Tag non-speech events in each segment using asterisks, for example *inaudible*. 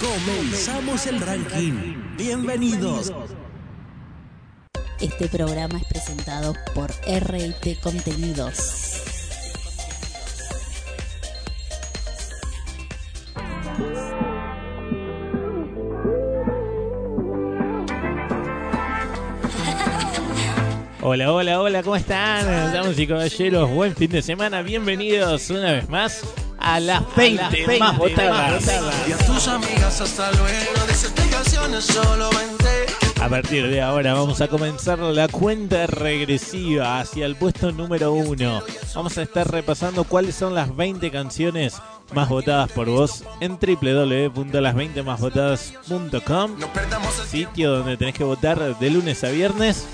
Comenzamos el ranking. Bienvenidos. Este programa es presentado por RT Contenidos. Hola, hola, hola, ¿cómo están? Damas y caballeros, buen fin de semana. Bienvenidos una vez más a las 20, más votadas. Y a tus amigas hasta luego. Desertificaciones solo 20. A partir de ahora vamos a comenzar la cuenta regresiva hacia el puesto número uno. Vamos a estar repasando cuáles son las 20 canciones más votadas por vos en www.las20másvotadas.com, No perdamos el sitio donde tenés que votar de lunes a viernes.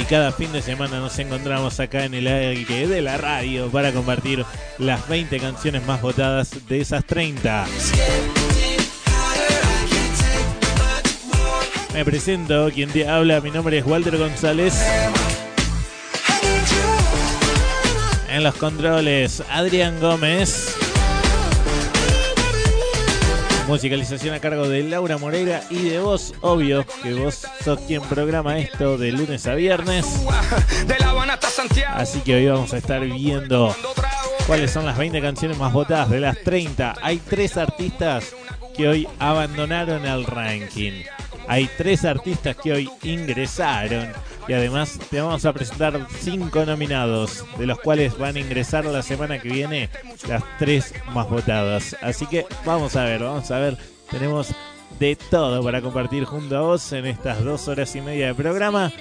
Y cada fin de semana nos encontramos acá en el aire de la radio para compartir las 20 canciones más votadas de esas 30. Me presento, quien te habla, mi nombre es Walter González. En los controles, Adrián Gómez. Musicalización a cargo de Laura Moreira y de vos, obvio, que vos sos quien programa esto de lunes a viernes. Así que hoy vamos a estar viendo cuáles son las 20 canciones más votadas de las 30. Hay tres artistas que hoy abandonaron el ranking. Hay tres artistas que hoy ingresaron. Y además te vamos a presentar cinco nominados, de los cuales van a ingresar la semana que viene las tres más votadas. Así que vamos a ver, vamos a ver. Tenemos de todo para compartir junto a vos en estas dos horas y media de programa.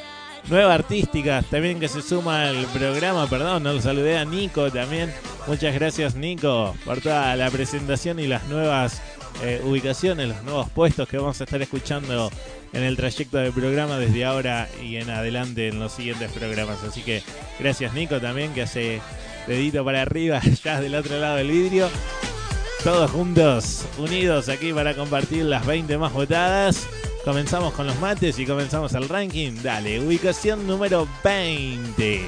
Nueva artística, también que se suma al programa, perdón, no lo saludé a Nico también. Muchas gracias Nico por toda la presentación y las nuevas eh, ubicaciones, los nuevos puestos que vamos a estar escuchando en el trayecto del programa desde ahora y en adelante en los siguientes programas. Así que gracias Nico también que hace dedito para arriba *laughs* ya del otro lado del vidrio. Todos juntos, unidos aquí para compartir las 20 más votadas. Comenzamos con los mates y comenzamos el ranking. Dale, ubicación número 20.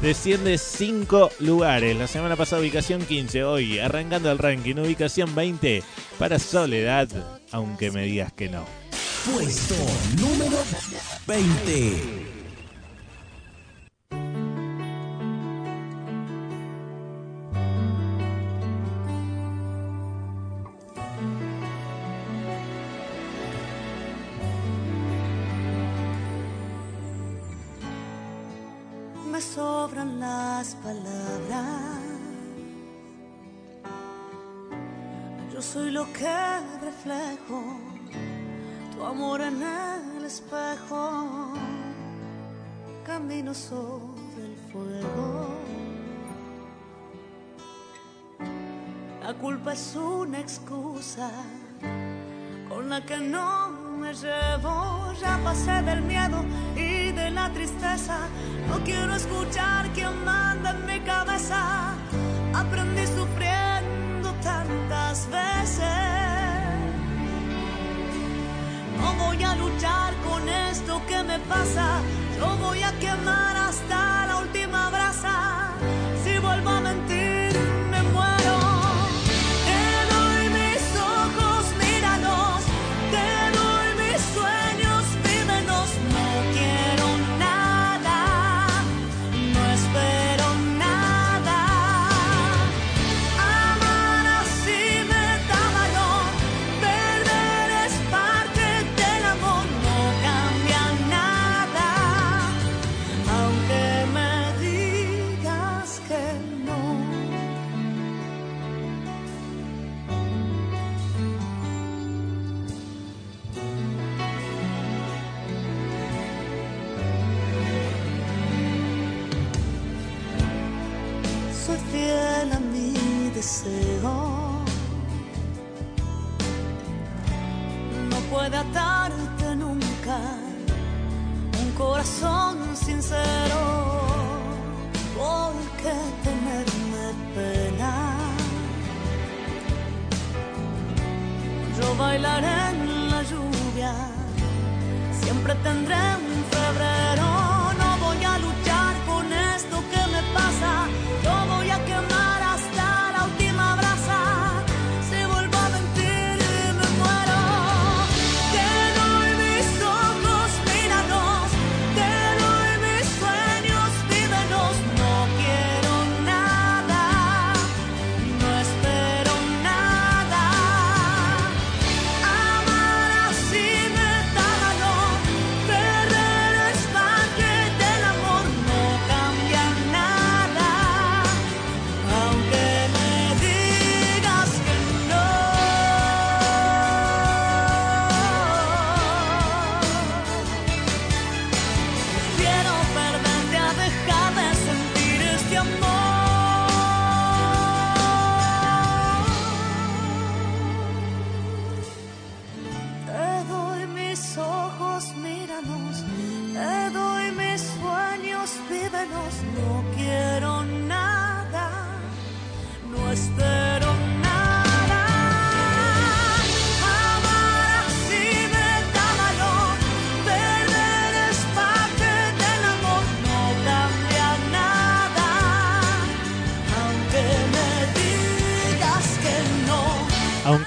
Desciende 5 lugares. La semana pasada ubicación 15. Hoy arrancando el ranking. Ubicación 20 para Soledad. Aunque me digas que no. Puesto número 20. Sobran las palabras. Yo soy lo que reflejo, tu amor en el espejo. Camino sobre el fuego. La culpa es una excusa con la que no me llevo. Ya pasé del miedo y de la tristeza. No quiero escuchar quién manda en mi cabeza. Aprendí sufriendo tantas veces. No voy a luchar con esto que me pasa. Yo voy a quemar hasta la última brasa.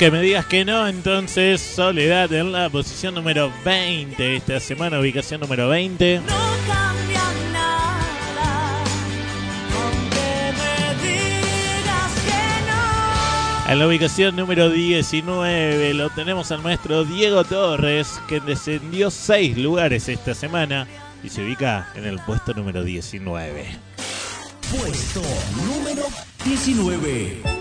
Aunque me digas que no, entonces Soledad en la posición número 20 esta semana, ubicación número 20. No cambia nada, aunque me digas que no. En la ubicación número 19 lo tenemos al maestro Diego Torres, que descendió 6 lugares esta semana y se ubica en el puesto número 19. Puesto número 19.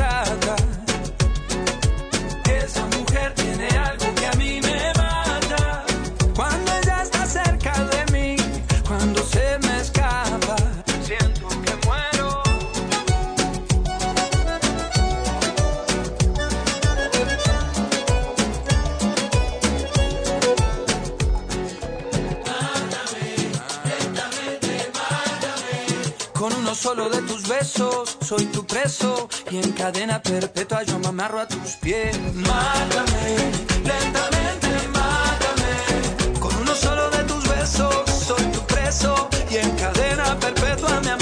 Solo de tus besos soy tu preso y en cadena perpetua yo me amarro a tus pies. Mátame, lentamente mátame. Con uno solo de tus besos soy tu preso y en cadena perpetua me amarro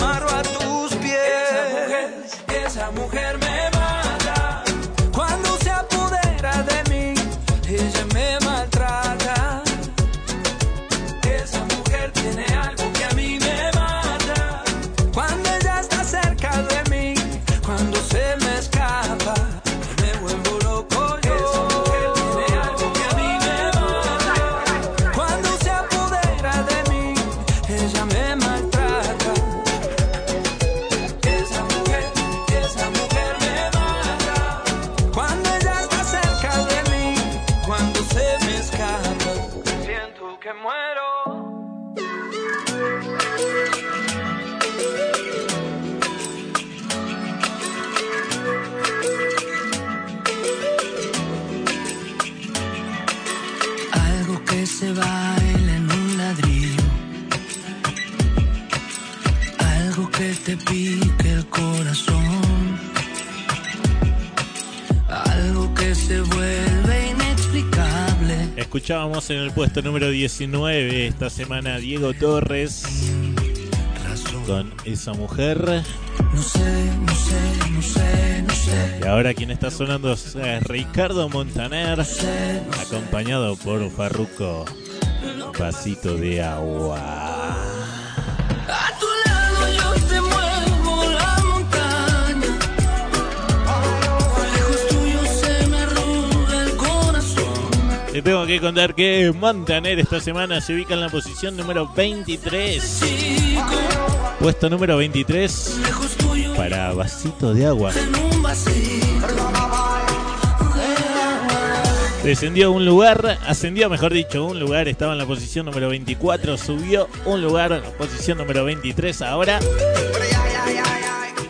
Escuchábamos en el puesto número 19 esta semana Diego Torres con esa mujer. No sé, no sé, no sé, no sé. Y ahora quien está sonando es eh, Ricardo Montaner, acompañado por Farruco. Vasito de agua. Te tengo que contar que Montaner esta semana se ubica en la posición número 23. Chico, Puesto número 23 lejos tuyo para Vasito de agua. Descendió un lugar, ascendió mejor dicho, un lugar, estaba en la posición número 24, subió un lugar, posición número 23 ahora.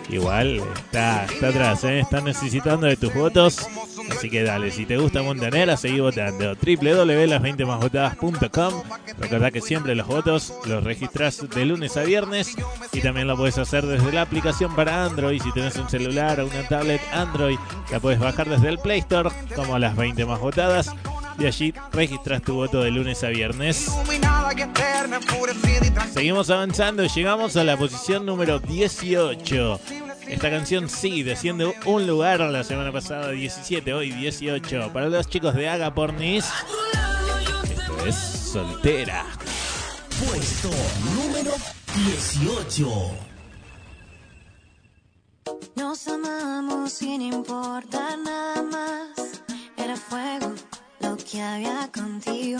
Igual está, está atrás, ¿eh? está necesitando de tus votos. Así que dale, si te gusta Montanera, seguí votando. www.las20másvotadas.com. Recordá que siempre los votos los registras de lunes a viernes y también lo puedes hacer desde la aplicación para Android. Si tenés un celular o una tablet Android, la puedes bajar desde el Play Store como las 20 más votadas. Y allí registras tu voto de lunes a viernes. Seguimos avanzando llegamos a la posición número 18. Esta canción sí desciende un lugar la semana pasada 17, hoy 18. Para los chicos de Aga Pornis, esto es Soltera. Puesto número 18. Nos amamos sin importar nada más. Era fuego lo que había contigo.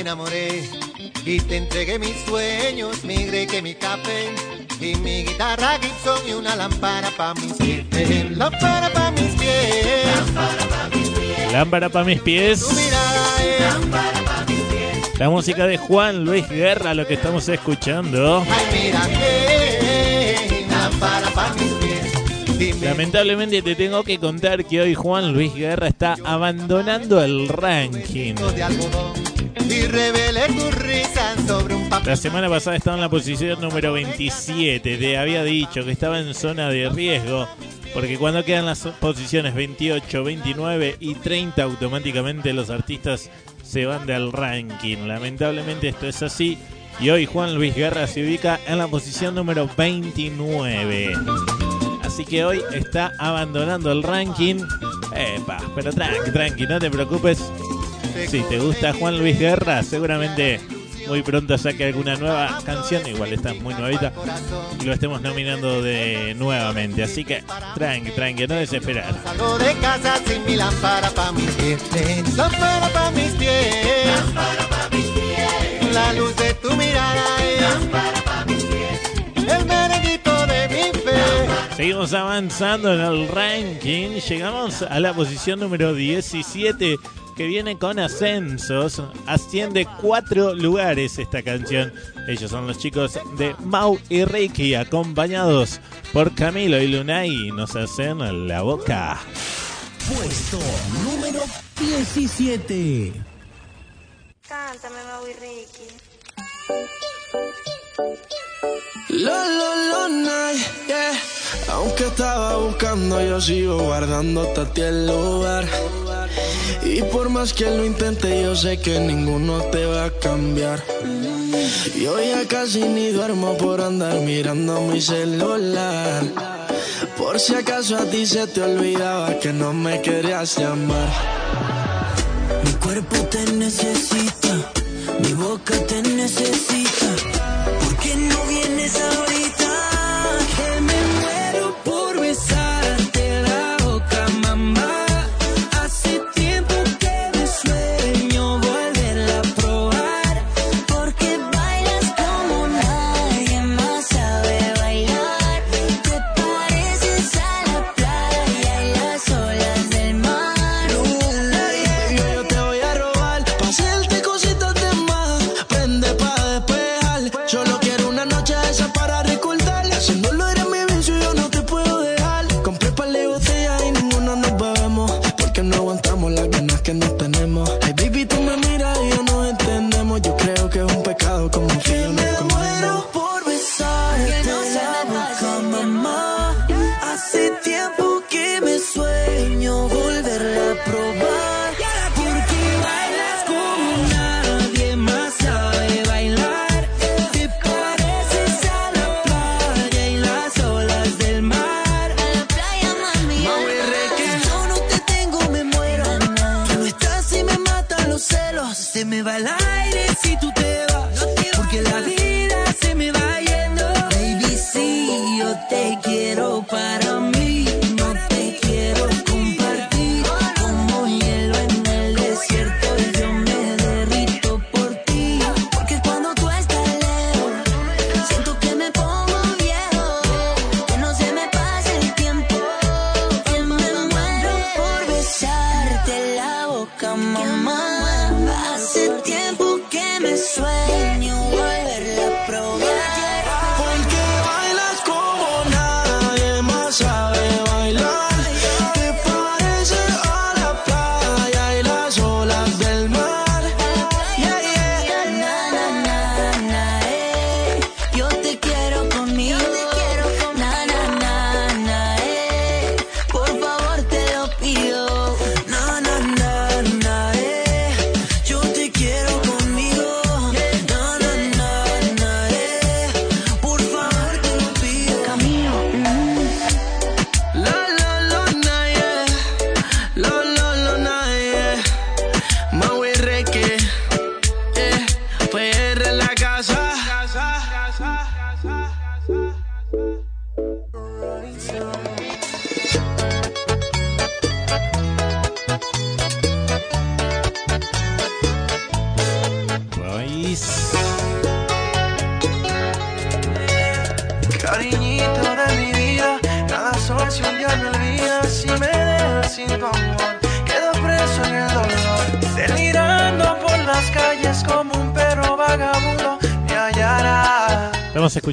Me enamoré. Y te entregué mis sueños, mi que mi café. Y mi guitarra Gibson y una lámpara pa' mis pies. Lámpara pa' mis pies. Lámpara para mis pies. Tu mirada es La música de Juan Luis Guerra, lo que estamos escuchando. Ay, mira que lámpara pa' mis pies. Lamentablemente te tengo que contar que hoy Juan Luis Guerra está abandonando el ranking. Y revele tu risa sobre un papel. La semana pasada estaba en la posición número 27. Te había dicho que estaba en zona de riesgo. Porque cuando quedan las posiciones 28, 29 y 30, automáticamente los artistas se van del ranking. Lamentablemente esto es así. Y hoy Juan Luis Guerra se ubica en la posición número 29. Así que hoy está abandonando el ranking. Epa, pero tranqui, tranqui, no te preocupes. Si te gusta Juan Luis Guerra, seguramente muy pronto saque alguna nueva canción, igual esta es muy nuevita, y lo estemos nominando de nuevamente. Así que tranqui, tranqui, no desesperar. Salgo de casa sin mi lámpara pa' mis pies. Lámpara pa' mis pies. La luz de tu mirada es. El merenguito Seguimos avanzando en el ranking. Llegamos a la posición número 17 que viene con ascensos. Asciende cuatro lugares esta canción. Ellos son los chicos de Mau y Ricky, acompañados por Camilo y Lunay. Nos hacen la boca. Puesto número 17. Cántame, Mau y Ricky. Lo, lo, lo, night, yeah. Aunque estaba buscando, yo sigo guardándote a ti el lugar. Y por más que lo intente, yo sé que ninguno te va a cambiar. Yo ya casi ni duermo por andar mirando mi celular. Por si acaso a ti se te olvidaba que no me querías llamar. Mi cuerpo te necesita, mi boca te necesita.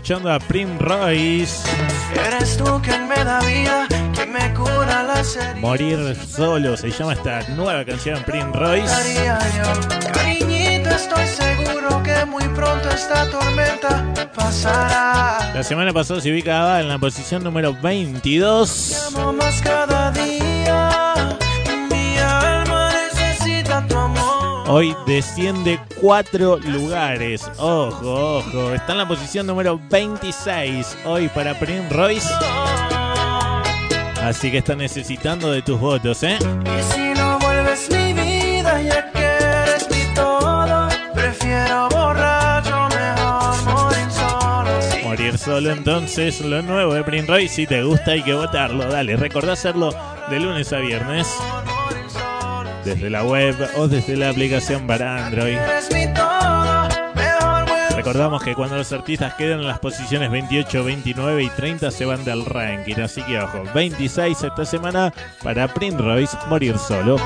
Escuchando a Prim Royce. Eres tú quien me da vida, quien me cura las heridas. Morir solo se llama esta nueva canción Prim Royce. Haría yo. Cariñito, estoy seguro que muy pronto esta tormenta pasará. La semana pasada se ubicaba en la posición número 22. Hoy desciende cuatro lugares. Ojo, ojo. Está en la posición número 26 hoy para Primrose. Así que está necesitando de tus votos, ¿eh? Y si no vuelves mi vida, ya que eres mi todo, prefiero borracho, mejor morir solo. Morir solo, entonces, lo nuevo de Prim Royce. Si te gusta, hay que votarlo. Dale, recordá hacerlo de lunes a viernes. Desde la web o desde la aplicación para Android. Recordamos que cuando los artistas quedan en las posiciones 28, 29 y 30 se van del ranking. Así que ojo, 26 esta semana para Prince Royce morir solo.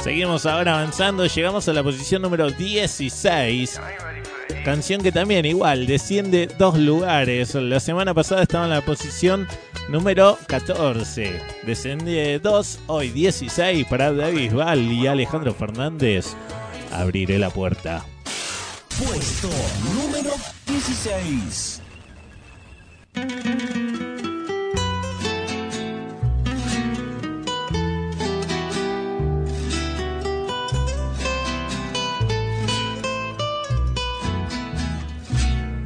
Seguimos ahora avanzando, llegamos a la posición número 16. Canción que también igual desciende dos lugares. La semana pasada estaba en la posición número 14. Desciende 2, hoy 16 para David Val y Alejandro Fernández. Abriré la puerta. Puesto número 16.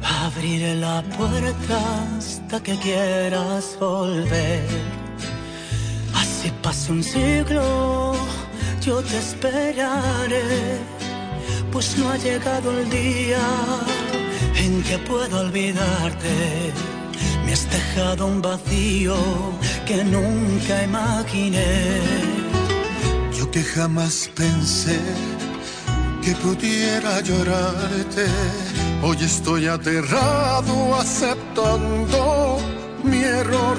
Abriré la puerta que quieras volver. Así pase un siglo, yo te esperaré. Pues no ha llegado el día en que puedo olvidarte. Me has dejado un vacío que nunca imaginé. Yo que jamás pensé que pudiera llorarte. Hoy estoy aterrado aceptando mi error.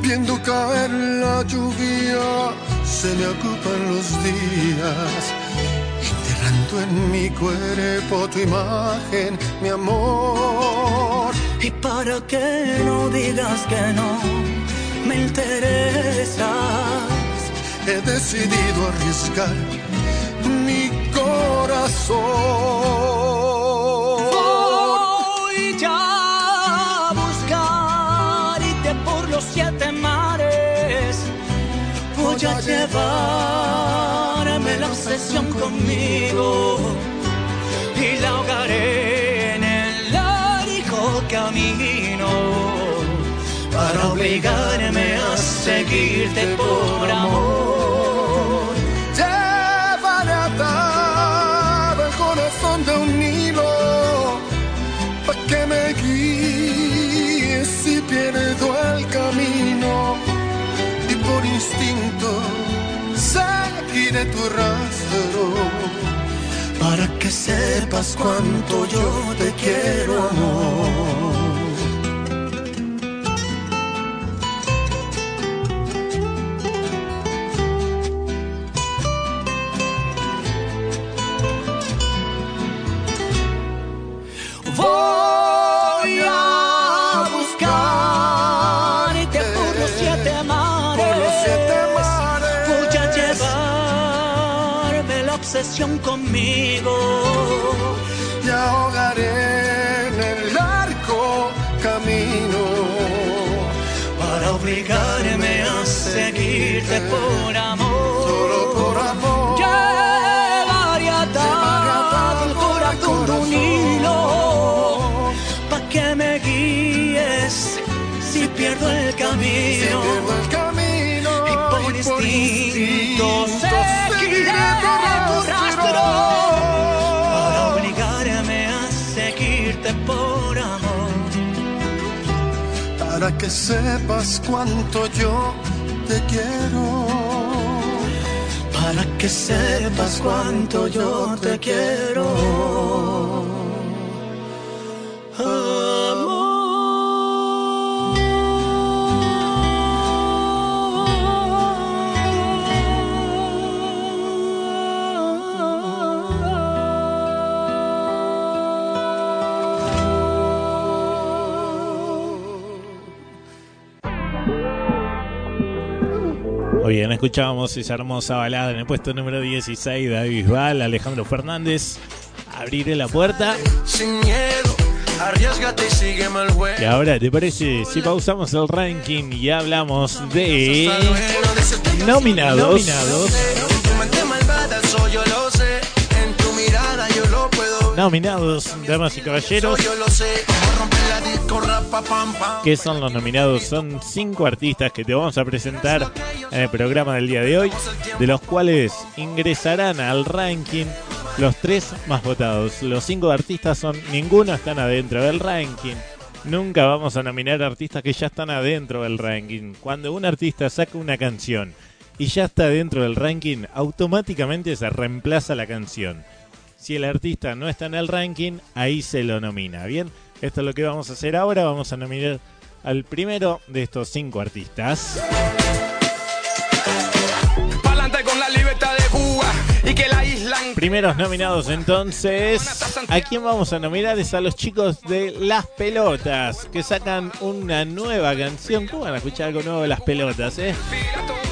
Viendo caer la lluvia, se me ocupan los días. Enterrando en mi cuerpo tu imagen, mi amor. Y para que no digas que no me interesas. He decidido arriesgar mi corazón. Conmigo y la ahogaré en el largo camino para obligarme a seguirte por amor. Llevaré atado el corazón de un hilo para que me guíes si pierdo el camino y por instinto seguiré tu rastro para que sepas cuánto yo te quiero, amor. Seguirte por amor. Solo por amor. Llevaré atado el corazón de un hilo pa' que me guíes si pierdo el Si camino. pierdo el camino Y por instinto seguiré tu rastro para obligarme a seguirte por amor. para que sepas cuánto yo te quiero. para que sepas cuánto yo te quiero. Muy bien, escuchábamos esa hermosa balada en el puesto número 16 David Bisbal, Alejandro Fernández. Abriré la puerta. Sin miedo, arriesgate y sígueme el juego. Y ahora, ¿te parece si pausamos el ranking y hablamos de nominados? Nominados. Yo lo puedo. Nominados, damas y caballeros. Eso yo lo sé. Vamos a romper la disco, rapa, pam, pam. ¿Qué son los nominados? Son cinco artistas que te vamos a presentar en el programa del día de hoy, de los cuales ingresarán al ranking Los tres más votados. Los cinco artistas son. Ninguno están adentro del ranking. Nunca vamos a nominar artistas que ya están adentro del ranking. Cuando un artista saca una canción y ya está dentro del ranking, automáticamente se reemplaza la canción. Si el artista no está en el ranking, ahí se lo nomina. Bien, esto es lo que vamos a hacer ahora. Vamos a nominar al primero de estos cinco artistas. Pa'lante con la libertad de Cuba y que la isla. Primeros nominados entonces. ¿A quién vamos a nominar? Es a los chicos de Las Pelotas, que sacan una nueva canción. ¿Cómo van a escuchar algo nuevo de Las Pelotas, eh?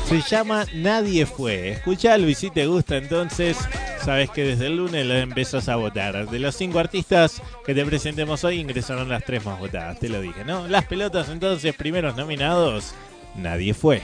Se llama Nadie Fue. Escuchalo y si te gusta entonces, sabes que desde el lunes lo empezás a votar. De los cinco artistas que te presentemos hoy, ingresaron las tres más votadas, te lo dije, ¿no? Las Pelotas entonces, primeros nominados, Nadie Fue.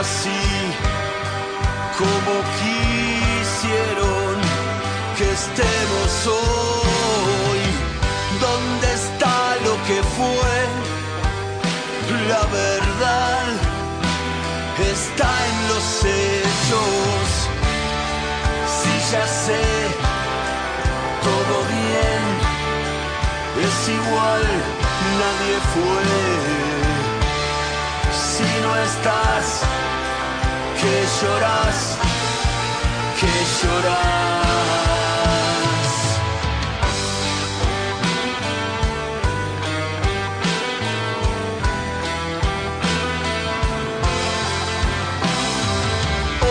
Así como quisieron que estemos hoy. ¿Dónde está lo que fue? La verdad está en los hechos. Si ya sé todo bien, es igual, nadie fue. Si no estás, que lloras, que lloras.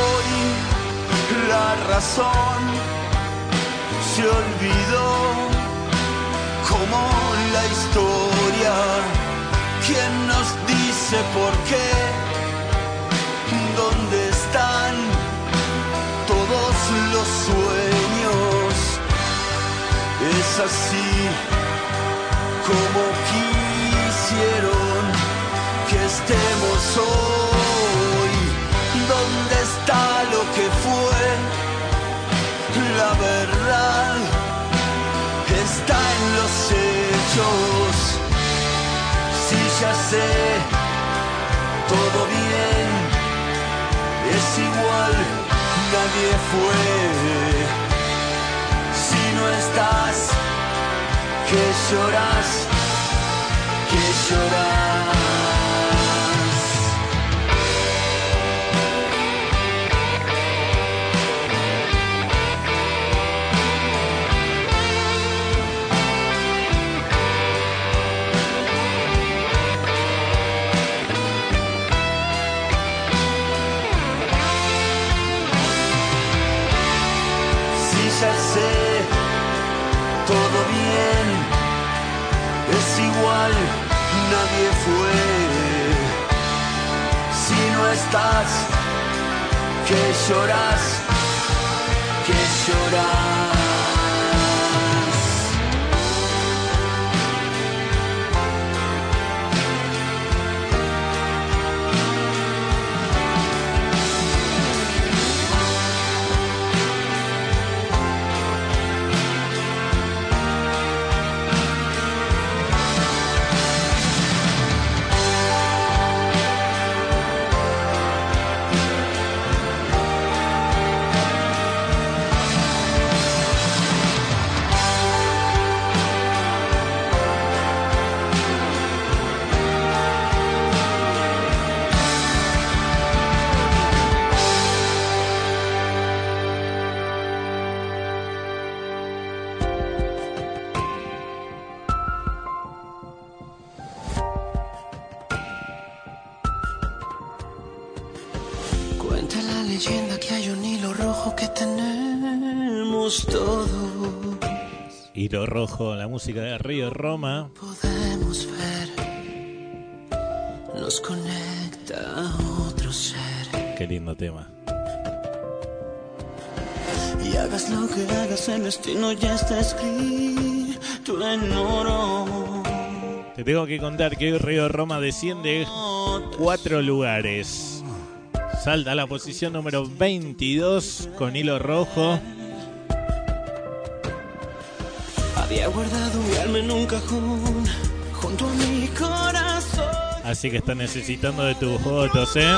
Hoy la razón se olvidó Es así como quisieron que estemos hoy. ¿Dónde está lo que fue? La verdad está en los hechos. Si ya sé todo bien, es igual, nadie fue. Si no estás, que lloras, que lloras. Estás, que lloras, que lloras. Rojo, la música de Río Roma. Podemos ver nos conecta a otro ser. Qué lindo tema. Y hagas lo que hagas, el destino ya está escrito en oro. Te tengo que contar que hoy Río Roma desciende cuatro lugares. Salta a la posición número 22 con hilo rojo. Había guardado mi alma en un cajón junto a mi corazón. Así que está necesitando de tus votos, ¿eh?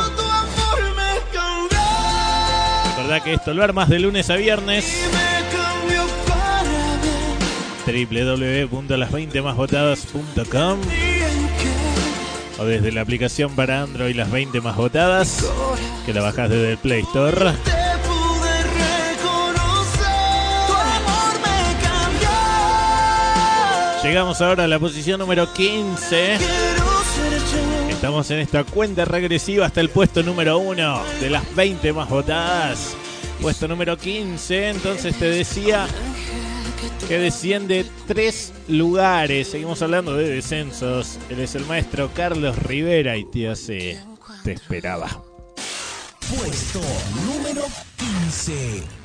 Recordá que esto lo armas de lunes a viernes. me cambió para bien. www.las20másvotadas.com Y en que o desde la aplicación para Android Las 20 Más Votadas, que la bajás desde el Play Store. Llegamos ahora a la posición número 15. Quiero ser yo. Estamos en esta cuenta regresiva hasta el puesto número 1 de las 20 más votadas. Puesto número 15, entonces te decía que desciende tres lugares. Seguimos hablando de descensos. Él es el maestro Carlos Rivera y te hace... Te esperaba. Puesto número 15.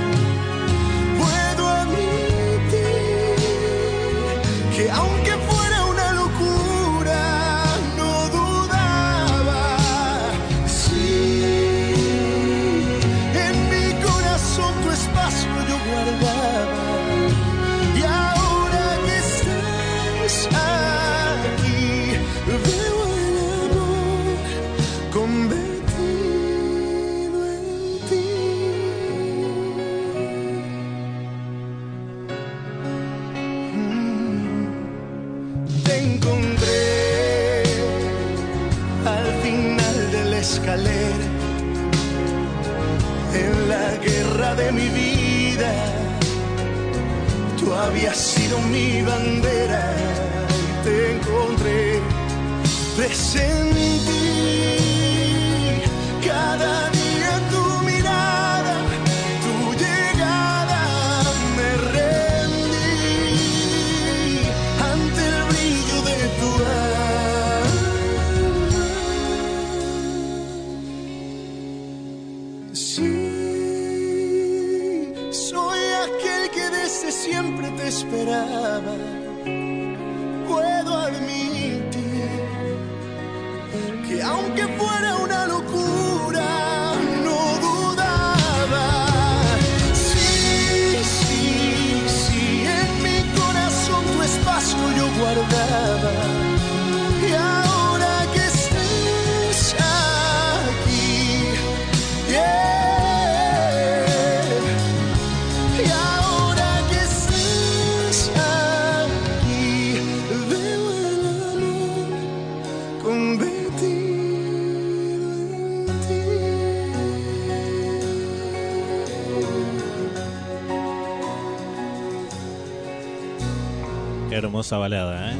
hermosa balada, ¿eh?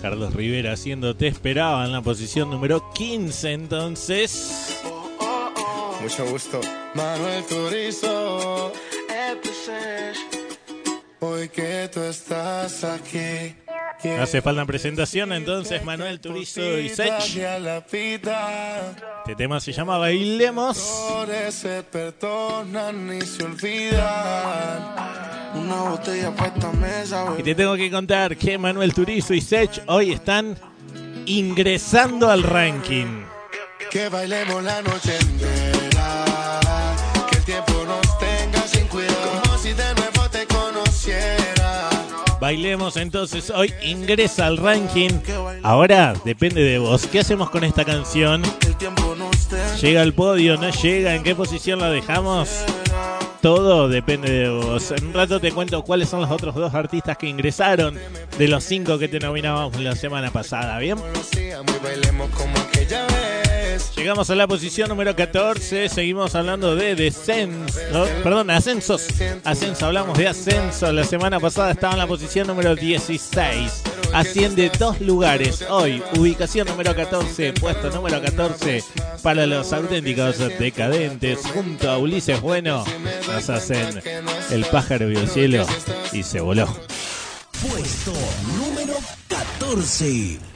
Carlos Rivera haciendo Te esperaba en la posición número 15 entonces. Mucho gusto. Manuel Turizo. Hoy que que tú estás aquí. Hace falta presentación entonces Manuel Turizo y Sech. Este tema se llama Bailemos. Flores se perdonan y se olvidan. Una botella para esta mesa, Y te tengo que contar que Manuel Turizo y Sech hoy están ingresando al ranking. Que bailemos la noche entera. Bailemos entonces hoy ingresa al ranking. Ahora depende de vos. ¿Qué hacemos con esta canción? ¿Llega al podio? ¿No llega? ¿En qué posición la dejamos? Todo depende de vos. En un rato te cuento cuáles son los otros dos artistas que ingresaron de los cinco que te nominábamos la semana pasada. ¿Bien? Bailemos como aquella vez. Llegamos a la posición número 14. Seguimos hablando de descenso. Perdón, ascensos. Ascenso. Hablamos de ascenso. La semana pasada estaba en la posición número 16. Asciende dos lugares. Hoy, ubicación número 14. Puesto número 14 para los auténticos decadentes. Junto a Ulises Bueno, nos hacen el pájaro vio el cielo y se voló. Puesto número 14.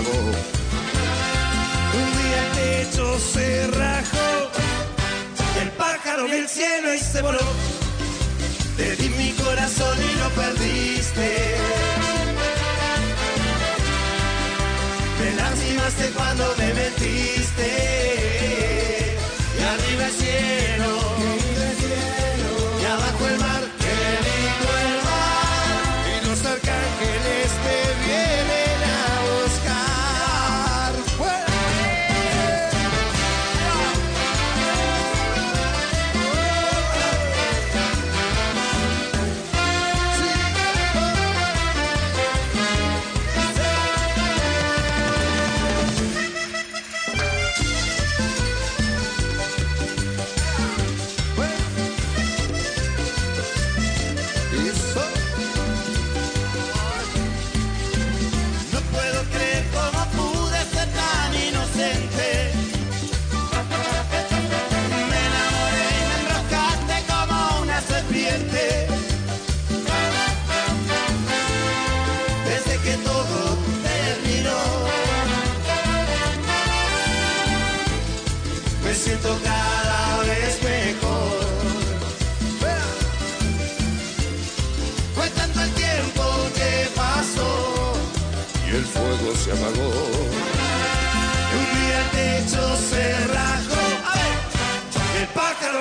Un día el techo se rajó, el pájaro del cielo y se voló. Te di mi corazón y lo perdiste. Me lastimaste cuando me mentiste. Y arriba el cielo,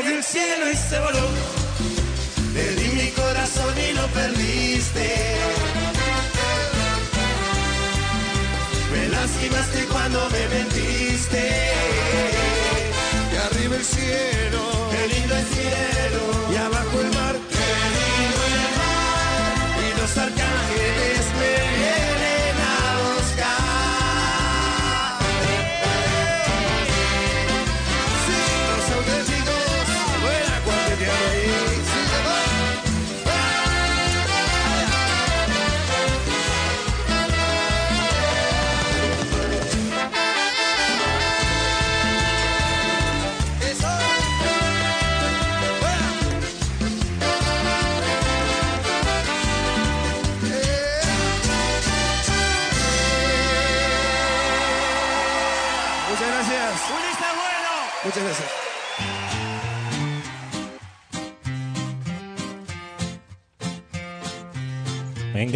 el cielo y se voló. Le di mi corazón y lo perdiste. Me lastimaste cuando me mentiste. Y arriba el cielo, qué lindo el cielo. Y abajo el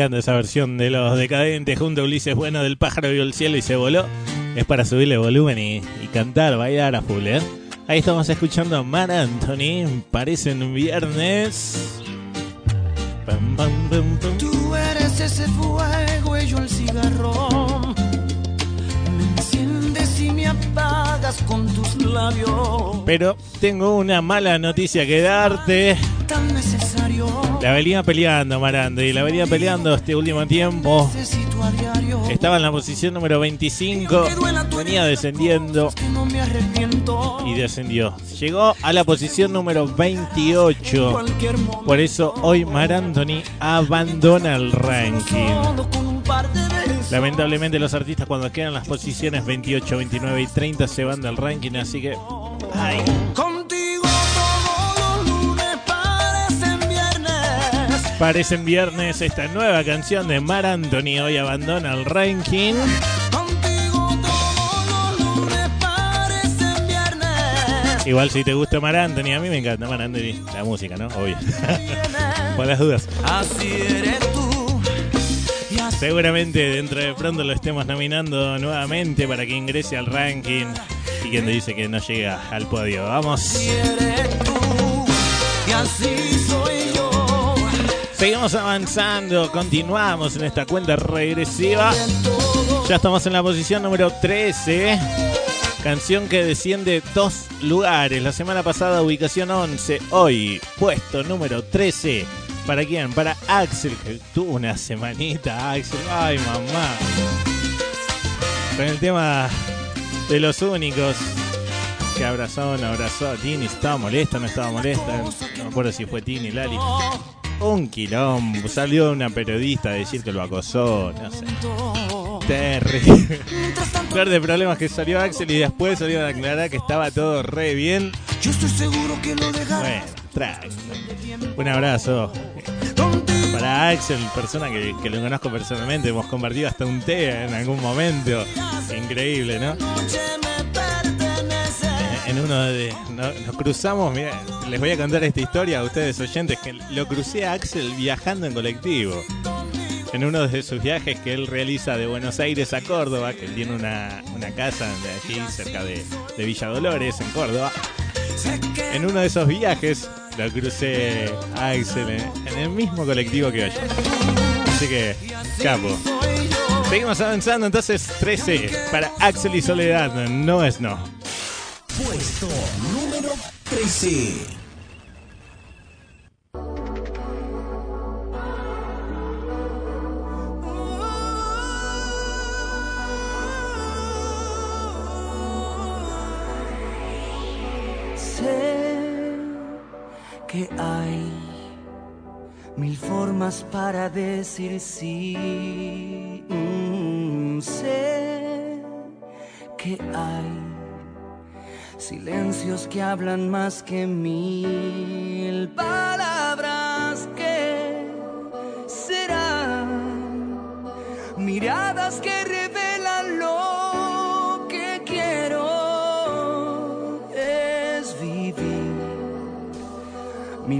encanta esa versión de los decadentes junto a Ulises Bueno del pájaro vio el cielo y se voló. Es para subirle volumen y, y cantar, bailar a full, ¿eh? Ahí estamos escuchando a Mar Anthony. Parecen viernes. Pam, pam, pam. Tú eres ese fuego y yo el cigarro. Me enciendes y me apagas con tus labios. Pero tengo una mala noticia que darte. Tan. La venía peleando, Marando, y la venía peleando este último tiempo. Estaba en la posición número 25, venía descendiendo y descendió. Llegó a la posición número 28. Por eso hoy Mar Anthony abandona el ranking. Lamentablemente los artistas cuando quedan las posiciones 28, 29 y 30 se van del ranking, así que... Ay. Parecen viernes esta nueva canción de Mar Anthony hoy abandona el ranking. Igual si te gusta Mar Anthony, a mí me encanta Mar Anthony, la música, ¿no? Obvio. Por las dudas. Así eres tú. Así Seguramente dentro de pronto lo estemos nominando nuevamente para que ingrese al ranking. Y quien te dice que no llega al podio. Vamos. eres tú. Y así. Seguimos avanzando, continuamos en esta cuenta regresiva. Ya estamos en la posición número 13. Canción que desciende dos lugares. La semana pasada ubicación 11. Hoy puesto número 13. ¿Para quién? Para Axel, que tuvo una semanita. Axel, ay mamá. Con el tema de los únicos que abrazó, no abrazó Tini. Estaba molesta, no estaba molesta. No me acuerdo si fue Tini, Lali. Un quilombo. Salió una periodista a decir que lo acosó. No sé. Terrible. *laughs* Peor de problemas que salió Axel y después salió a aclarar que estaba todo re bien. Yo estoy seguro que lo. Bueno. Un abrazo para Axel, persona que, que lo conozco personalmente. Hemos compartido hasta un té en algún momento. Increíble, ¿no? En uno de. no- nos cruzamos, les voy a contar esta historia a ustedes oyentes, que lo crucé a Axel viajando en colectivo. En uno de sus viajes que él realiza de Buenos Aires a Córdoba, que él tiene una, una casa de allí cerca de, de Villa Dolores, en Córdoba. En uno de esos viajes lo crucé a Axel en, en el mismo colectivo que hoy. Así que, capo. Seguimos avanzando, entonces 13 para Axel y Soledad, no es no. Puesto número 13. Sé que hay mil formas para decir sí. Mm, sé que hay silencios que hablan más que mil palabras que serán miradas que revelan lo que quiero es vivir. Mi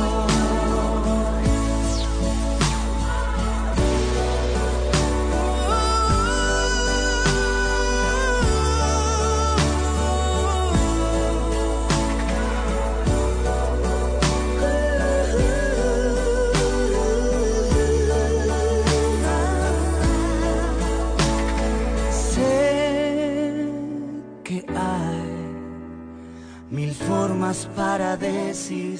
Formas para decir.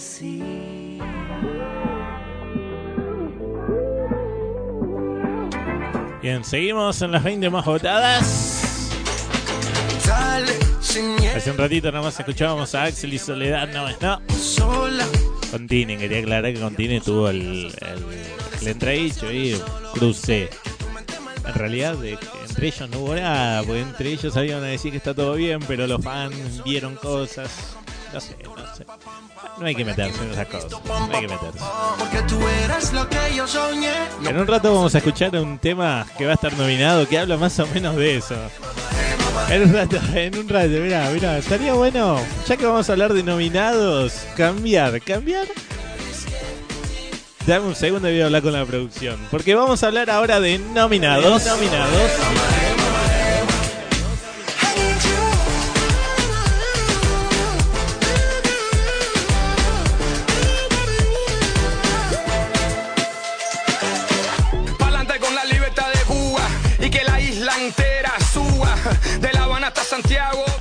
Bien, seguimos en las 20 más votadas. Hace un ratito nada más escuchábamos a Axel y Soledad, no es no. sola. Con Tini, quería aclarar que con Tini tuvo el, el, el entredicho y crucé. En realidad, entre ellos no hubo nada, porque entre ellos a decir que está todo bien, pero los fans vieron cosas. No sé, no sé. No hay que meterse en esas cosas. No hay que meterse. Porque tú eras lo que yo soñé. En un rato vamos a escuchar un tema que va a estar nominado que habla más o menos de eso. En un rato, en un rato, mira, mira, estaría bueno, ya que vamos a hablar de nominados, cambiar, cambiar. Dame un segundo y voy a hablar con la producción. Porque vamos a hablar ahora de nominados. Nominados.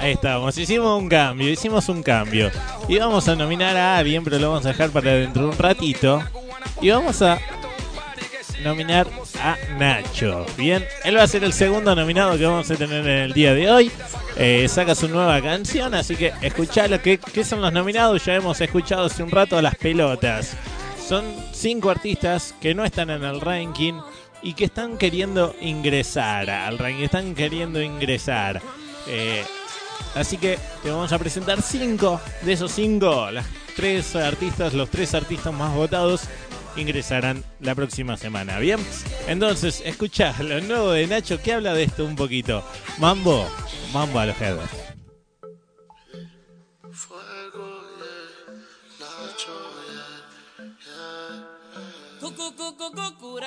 Ahí estamos, hicimos un cambio, hicimos un cambio. Y vamos a nominar a alguien, pero lo vamos a dejar para dentro de un ratito. Y vamos a nominar a Nacho. Bien, él va a ser el segundo nominado que vamos a tener en el día de hoy. Eh, saca su nueva canción, así que escuchalo. ¿Qué, ¿Qué son los nominados? Ya hemos escuchado hace un rato las pelotas. Son cinco artistas que no están en el ranking y que están queriendo ingresar al ranking. Están queriendo ingresar. Eh, Así que te vamos a presentar cinco de esos cinco. Las tres artistas, los tres artistas más votados ingresarán la próxima semana. Bien, entonces escucha lo nuevo de Nacho que habla de esto un poquito. Mambo, mambo a los headers.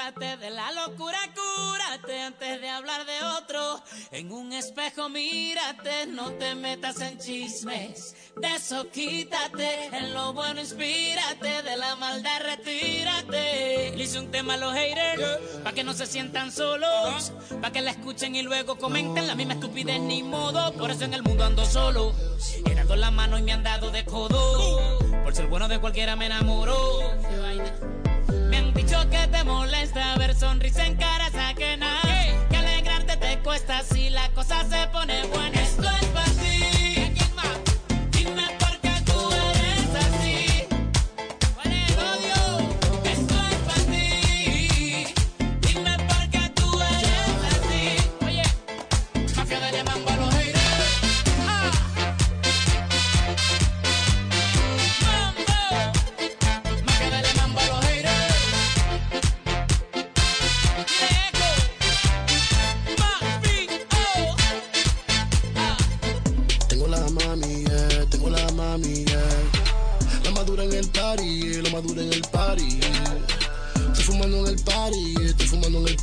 Cúrate de la locura, cúrate antes de hablar de otro. En un espejo mírate, no te metas en chismes. De eso quítate, en lo bueno inspírate, de la maldad retírate. Le hice un tema a los haters, pa' que no se sientan solos, pa' que la escuchen y luego comenten la misma estupidez ni modo. Por eso en el mundo ando solo, he dado la mano y me han dado de codo. Por ser bueno de cualquiera me. Qué vaina. Que te molesta ver sonrisa en caras ajenas. Que alegrarte te cuesta si la cosa se pone buena.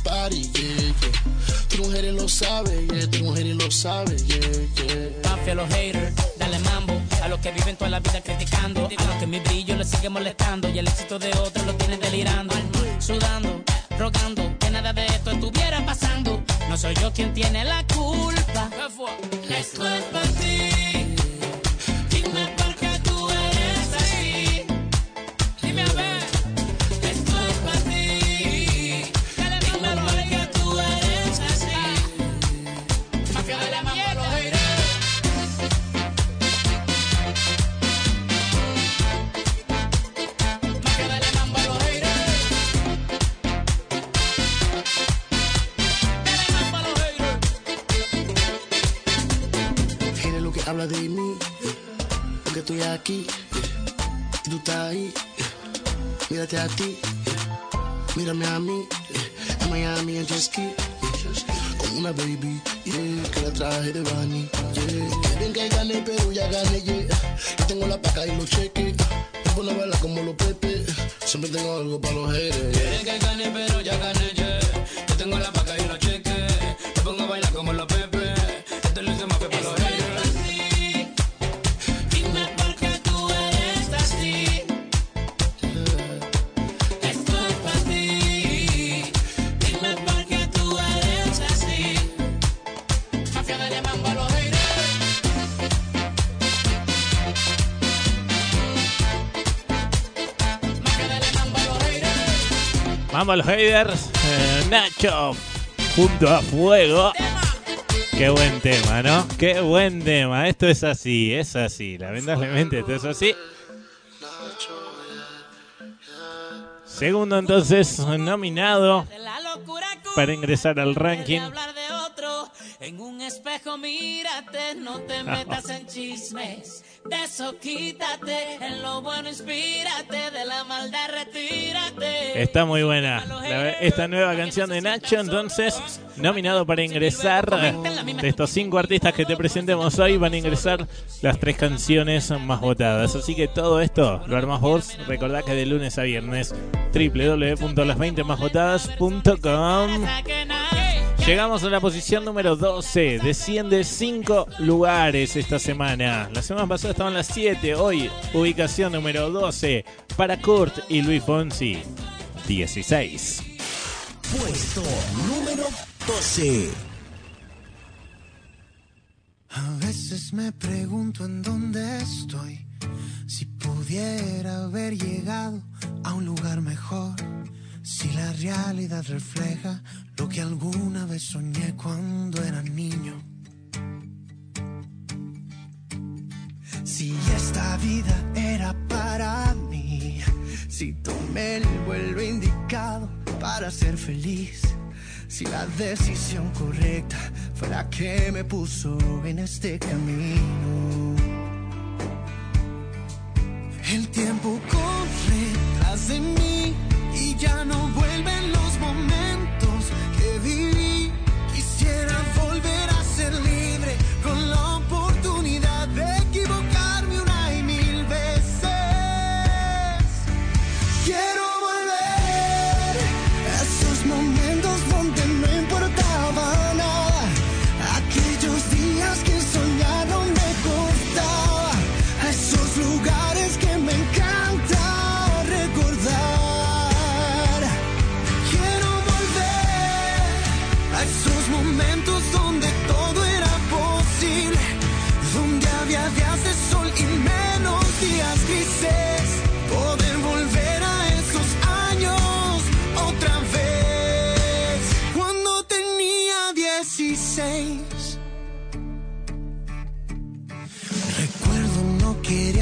party, yeah, yeah. Tu mujer y lo sabe, yeah, tu mujer y lo sabe, yeah, yeah. Mafia los haters, dale mambo. A los que viven toda la vida criticando. A los que mi brillo les sigue molestando. Y el éxito de otros lo tienen delirando. Sudando, rogando, que nada de esto estuviera pasando. No soy yo quien tiene la culpa. Esto es para ti. De mí, porque estoy aquí y tú estás ahí. Mírate a ti, mírame a mí, en Miami en ski, con una baby, yeah, que la traje de Bani. Yeah. Quieren que gane, pero ya gané, yeah. Yo tengo la paca y los cheques, me pone a bailar como los pepe, siempre tengo algo para los haters. Quieren que gane, pero ya gané, yeah. Yo tengo la paca y los cheques. Me pongo a bailar como los Vamos los haters. Eh, Nacho junto a fuego. Qué buen tema, ¿no? Qué buen tema. Esto es así, es así. Lamentablemente esto es así. Segundo entonces nominado para ingresar al ranking. De eso quítate, en lo bueno inspírate, de la maldad retírate. Está muy buena la- esta nueva canción de Nacho, entonces nominado para ingresar de estos cinco artistas que te presentemos hoy van a ingresar las tres canciones más votadas. Así que todo esto lo armas vos. Recordá que de lunes a viernes www.las20másvotadas.com Llegamos a la posición número 12. Desciende 5 lugares esta semana. La semana pasada estaban las 7. Hoy, ubicación número 12 para Kurt y Luis Fonsi. 16. Puesto número 12. A veces me pregunto en dónde estoy. Si pudiera haber llegado a un lugar mejor. Si la realidad refleja lo que alguna vez soñé cuando era niño. Si esta vida era para mí. Si tomé el vuelo indicado para ser feliz. Si la decisión correcta fue la que me puso en este camino. El tiempo corre tras de mí ya no vuelven los momentos que viví. Quisiera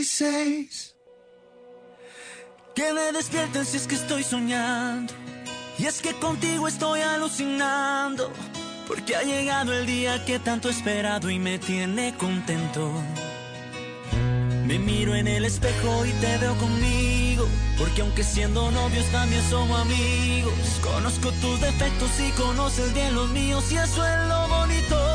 16. Que me despierten si es que estoy soñando. Y es que contigo estoy alucinando. Porque ha llegado el día que tanto he esperado y me tiene contento. Me miro en el espejo y te veo conmigo. Porque aunque siendo novios también somos amigos. Conozco tus defectos y conoces bien los míos. Y eso es lo bonito.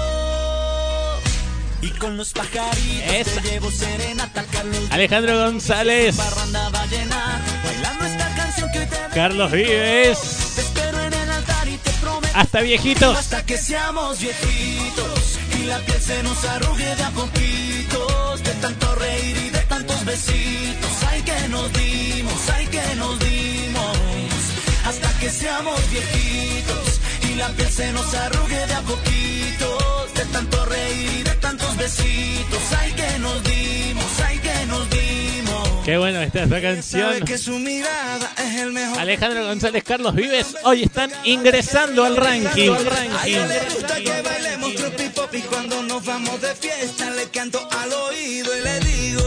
Y con los pajaritos Esa. te llevo serenata, Carlos. Alejandro González, Parranda va a llenar, bailando esta canción que hoy te Carlos Vives, te espero en el altar y te prometo hasta viejitos. hasta que seamos viejitos y la piel se nos arrugue de a poquitos de tanto reír y de tantos besitos ay que nos dimos ay que nos dimos hasta que seamos viejitos y la piel se nos arrugue de a poquitos de tanto reír y de tantos besitos ay que nos dimos ay que nos dimos Qué bueno está esta canción. Que su mirada es el mejor Alejandro González, Carlos Vives, hoy están ingresando al ranking. A ella le gusta que bailemos tropi pop y cuando nos vamos de fiesta le canto al oído y le digo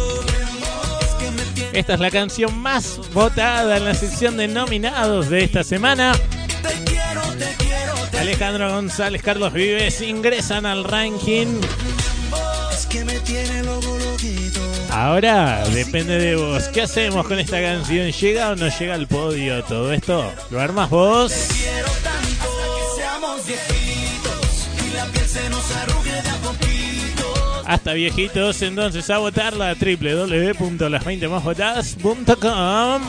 Esta es la canción más votada en la sección de nominados de esta semana. Alejandro González, Carlos Vives ingresan al ranking. Ahora depende de vos. ¿Qué hacemos con esta canción? ¿Llega o no llega al podio? Todo esto lo armas vos. Hasta viejitos, entonces a votarla a www.las20másvotadas.com.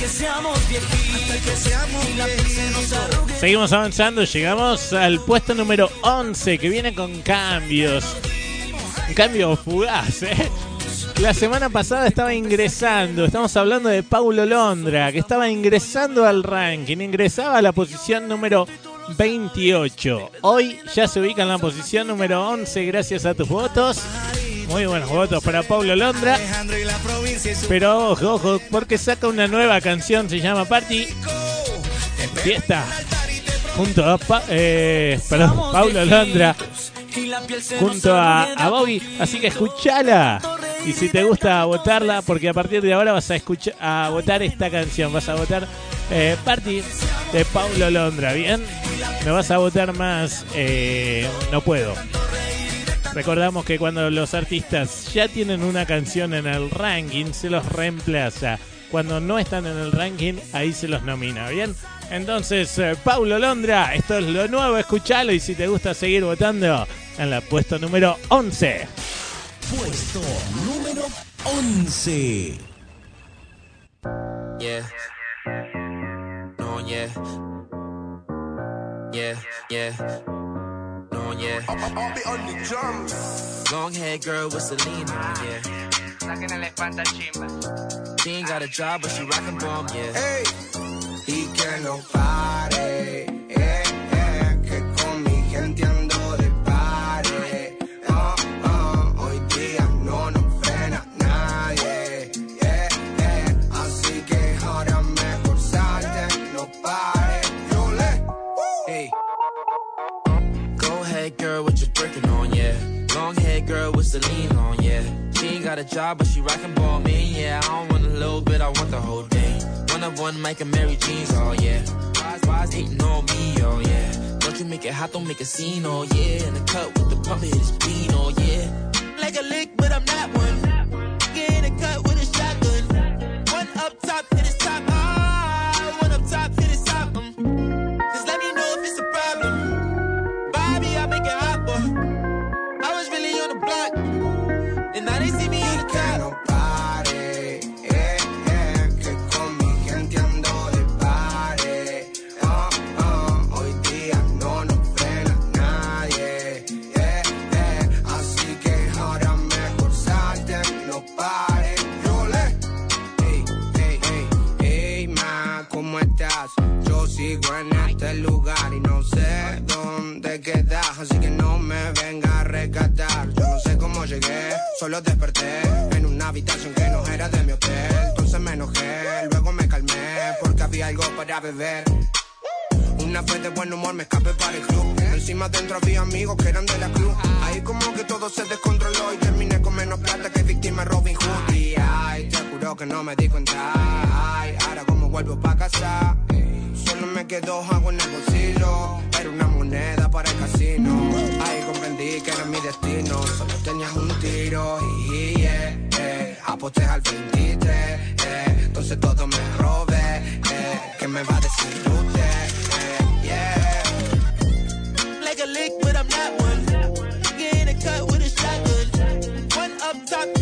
que seamos viejitos hasta que seamos y la piel se nos arrugue Seguimos avanzando, llegamos al puesto número 11 que viene con cambios. Un cambio fugaz, ¿eh? La semana pasada estaba ingresando, estamos hablando de Paulo Londra, que estaba ingresando al ranking, ingresaba a la posición número 28. Hoy ya se ubica en la posición número 11 gracias a tus votos. Muy buenos votos para Paulo Londra. Alejandro y la provincia y su Pero ojo, ojo, porque saca una nueva canción, se llama Party Fiesta. Junto a Pa- eh, perdón, Paulo Londra, junto a, Bobby. Así que escuchala. Y si te gusta votarla, porque a partir de ahora vas a escuchar a votar esta canción, vas a votar eh, Party de Paulo Londra, ¿bien? No vas a votar más, eh, no puedo. Recordamos que cuando los artistas ya tienen una canción en el ranking, se los reemplaza. Cuando no están en el ranking, ahí se los nomina, ¿bien? Entonces, eh, Paulo Londra, esto es lo nuevo, escuchalo y si te gusta seguir votando, en la puesto número 11. Puesto número 11. Yeah. No, yeah. Yeah, yeah. No, yeah. I'll be on the drums. Long hair girl with Selena on, yeah. Saquen el espanta chimba. She ain't got a job, but she rockin' bomb, yeah. Ey, y que no pare, with Celine on, yeah. She ain't got a job, but she rockin' ball, me, yeah. I don't want a little bit, I want the whole thing. One of one, Mike and Mary Jeans, oh, yeah. Why's, why's hating on me, oh, yeah. Don't you make it hot, don't make a scene, oh, yeah. In the cut with the pump, hit his bean, oh, yeah. Like a lick, but I'm not one. Solo desperté en una habitación que no era de mi hotel. Entonces me enojé, luego me calmé porque había algo para beber. Una vez de buen humor me escapé para el club. Encima dentro había amigos que eran de la cruz. Ahí como que todo se descontroló y terminé con menos plata que víctima Robin Hood. Y ay, te juro que no me di cuenta. Ay, ahora como vuelvo pa' casa. Solo me quedó algo en el bolsillo. Era una moneda para el casino. Ahí comprendí que era mi destino. Solo tenías un tiro y yeah, eh, aposté al 23. eh, entonces todo me robé. Eh, ¿Qué me va a decir usted? Eh, yeah. like a lick, but I'm not one. Get a cut with a shotgun. One up top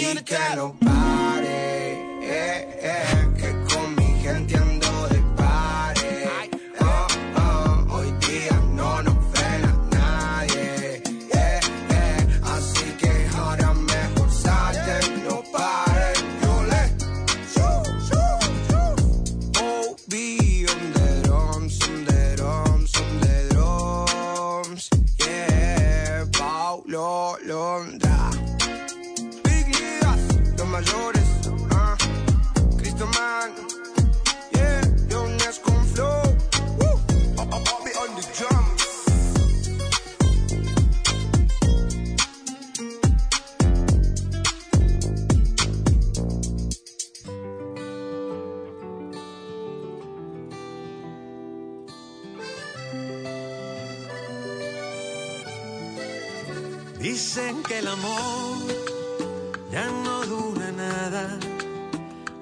me on y the que top. no pare, eh, eh, que con mi gente ando de pare. Oh, oh, hoy día no nos frena nadie, eh, eh, así que ahora mejor salte, no pare, yo le, shoo. Oh, be on the drums, on the drums, on the drums, yeah, Paulo Londra. Mayores, ah, Cristo Man, flow, be on the drums. Dicen que el amor ya no dura nada.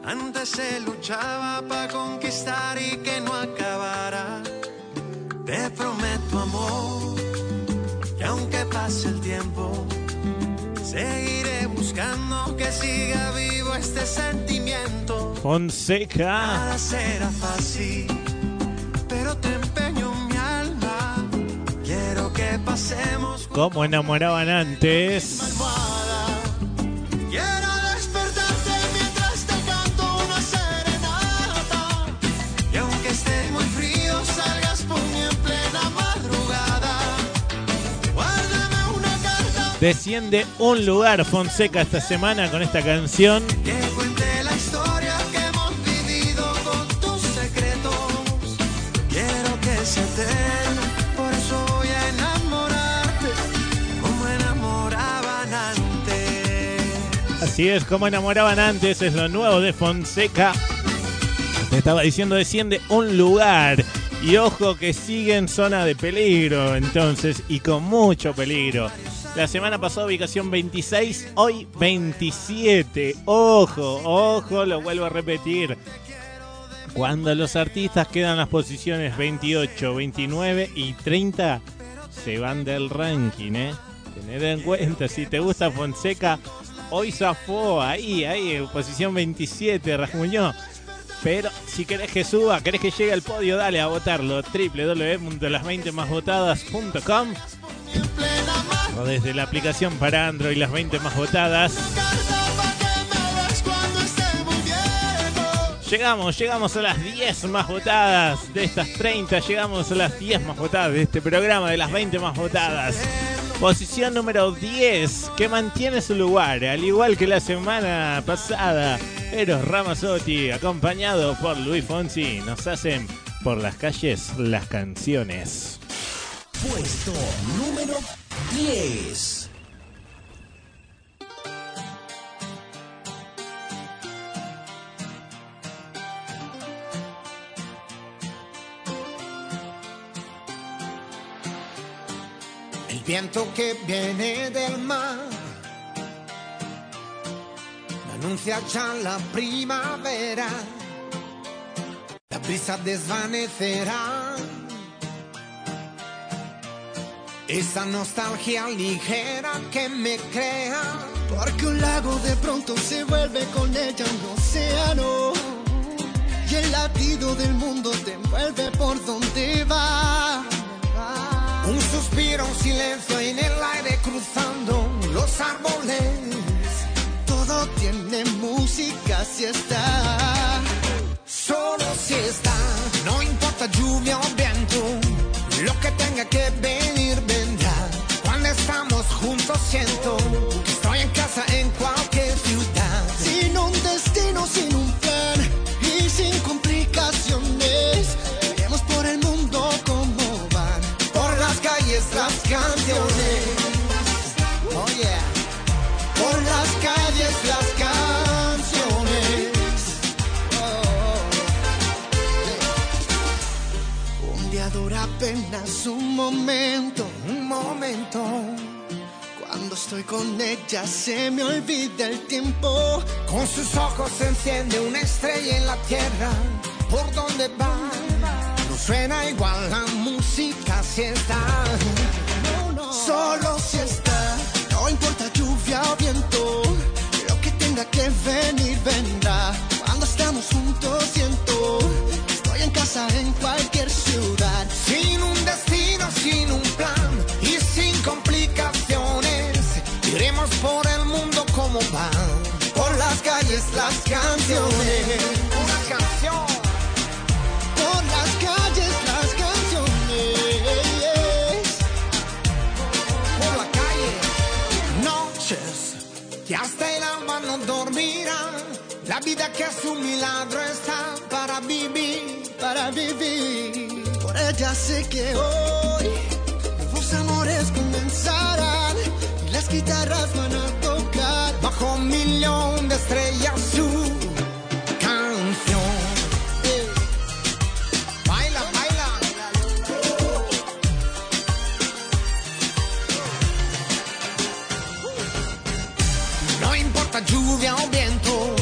Antes se luchaba para conquistar y que no acabara. Te prometo amor, que aunque pase el tiempo, seguiré buscando que siga vivo este sentimiento. Fonseca. Nada será fácil, pero te empeño mi alma. Quiero que pasemos Como enamoraban antes. Desciende un lugar Fonseca esta semana con esta canción. que cuente la historia que hemos vivido con tus secretos. Quiero que sea eterno, por eso voy a enamorarte como enamoraban antes. Así es, como enamoraban antes, es lo nuevo de Fonseca. Te estaba diciendo, desciende un lugar. Y ojo que sigue en zona de peligro, entonces, y con mucho peligro. La semana pasada ubicación 26, hoy 27. Ojo, ojo, lo vuelvo a repetir. Cuando los artistas quedan las posiciones 28, 29 y 30, se van del ranking, ¿eh? Tener en cuenta, si te gusta Fonseca, hoy zafó ahí, ahí, posición 27, Rasmuñó. Pero si querés que suba, querés que llegue al podio, dale a votarlo. www.las20másvotadas.com desde la aplicación para Android, las 20 más votadas. Llegamos, llegamos a las 10 más votadas de estas 30. Llegamos a las 10 más votadas de este programa de las 20 más votadas. Posición número 10, que mantiene su lugar, al igual que la semana pasada. Eros Ramazzotti, acompañado por Luis Fonsi, nos hacen por las calles las canciones. Puesto número 10. El viento que viene del mar me anuncia ya la primavera. La brisa desvanecerá esa nostalgia ligera que me crea. Porque un lago de pronto se vuelve con ella un océano. Y el latido del mundo te envuelve por donde va. Un suspiro, un silencio en el aire cruzando los árboles. Todo tiene música si está. Solo si está. No importa lluvia o viento. Lo que tenga que ver juntos siento que estoy en casa en cualquier ciudad. Sin un destino, sin un plan y sin complicaciones. Iremos por el mundo como van. Por las calles las canciones. Oh yeah. Por las calles las canciones. Oh. Un día dura apenas un momento, un momento. Estoy con ella se me olvida el tiempo. Con sus ojos se enciende una estrella en la tierra. ¿Por donde va? No suena igual la música si está. Solo si está, no importa lluvia o viento, lo que tenga que venir vendrá. Cuando estamos juntos siento, que estoy en casa en cualquier ciudad. Las canciones, Una canción. por las calles las canciones. por la calle. Noches que hasta el alma no dormirán. La vida que es un milagro está para vivir. para vivir. Por ella sé que hoy nuevos amores comenzarán y las guitarras van a Bajo un millón de estrellas su canción. Baila, baila. No importa lluvia o viento,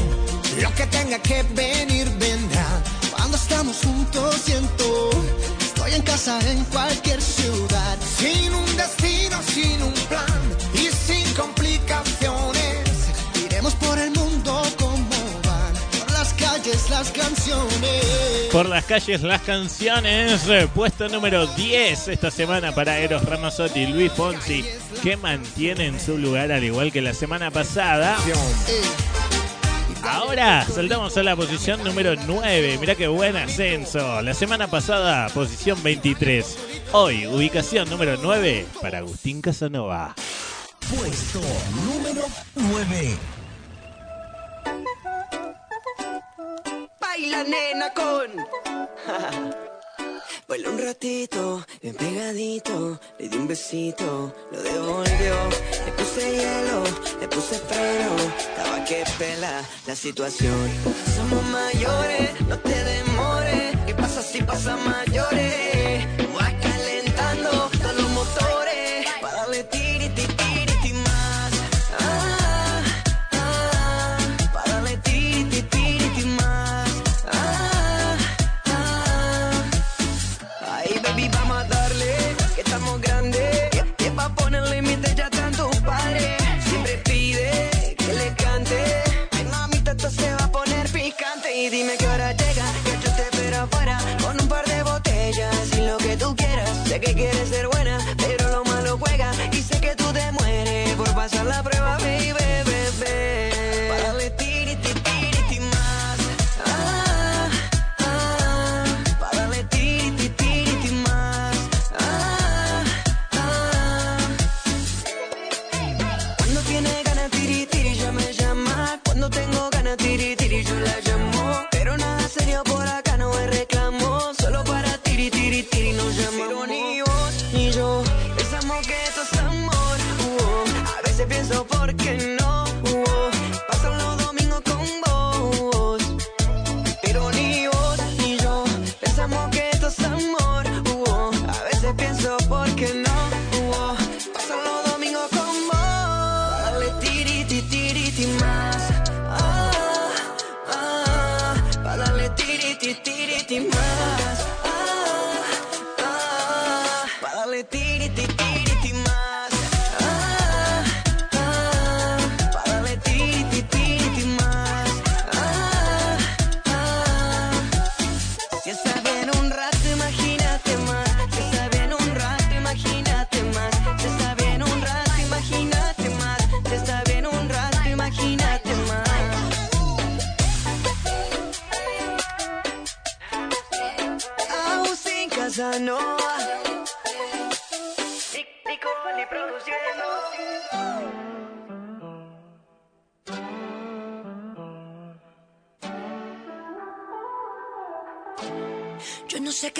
lo que tenga que venir vendrá. Cuando estamos juntos siento estoy en casa en cualquier ciudad. Sin un destino, sin un plan calles las canciones. Por las calles las canciones, eh, puesto número 10 esta semana para Eros Ramazzotti y Luis Fonsi, que mantienen su lugar al igual que la semana pasada. Ahora saltamos a la posición número 9. Mirá qué buen ascenso. La semana pasada, posición 23. Hoy, ubicación número 9 para Agustín Casanova. Puesto número 9. Baila nena con. *laughs* Baila un ratito, bien pegadito, le di un besito, lo devolvió, le puse hielo, le puse freno, estaba que pela la situación. Somos mayores, no te demores, ¿qué pasa si pasa mayores? Pasar la prueba,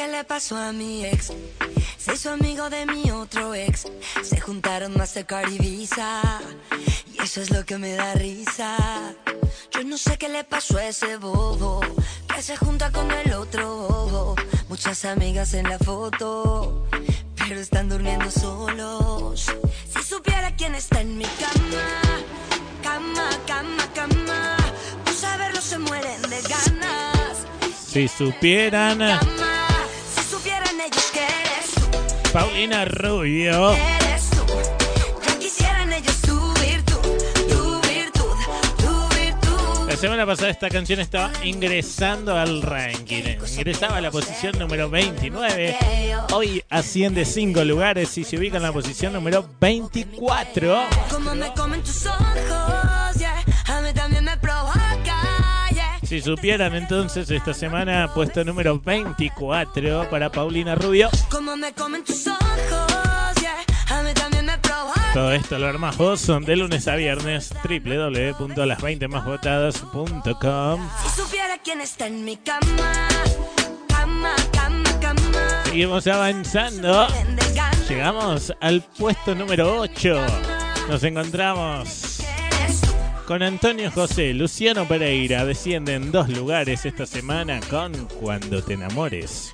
Qué le pasó a mi ex. Se hizo amigo de mi otro ex. Se juntaron Mastercard y Visa. Y eso es lo que me da risa. Yo no sé qué le pasó a ese bobo. Que se junta con el otro bobo. Muchas amigas en la foto. Pero están durmiendo solos. Si supiera quién está en mi cama. Cama, cama, cama. Por saberlo se mueren de ganas. Si supieran, Paulina Rubio. Eres tú. Ya quisieran ellos tu virtud. Tu virtud. Tu virtud. La semana pasada esta canción estaba ingresando al ranking. Ingresaba a la posición número 29. Hoy asciende 5 lugares y se ubica en la posición número 24. Como me comen tus ojos, yeah. A mí también me provoca. Si supieran entonces esta semana puesto número 24 para Paulina Rubio. Como me comen tus ojos, yeah. A mí también me. Todo esto lo armas vos son de lunes a viernes www.las20másvotadas.com Si supiera quién está en mi cama. Cama, cama, cama. Seguimos avanzando. Llegamos al puesto número 8. Nos encontramos con Antonio José, Luciano Pereira. Descienden dos lugares esta semana con Cuando te enamores.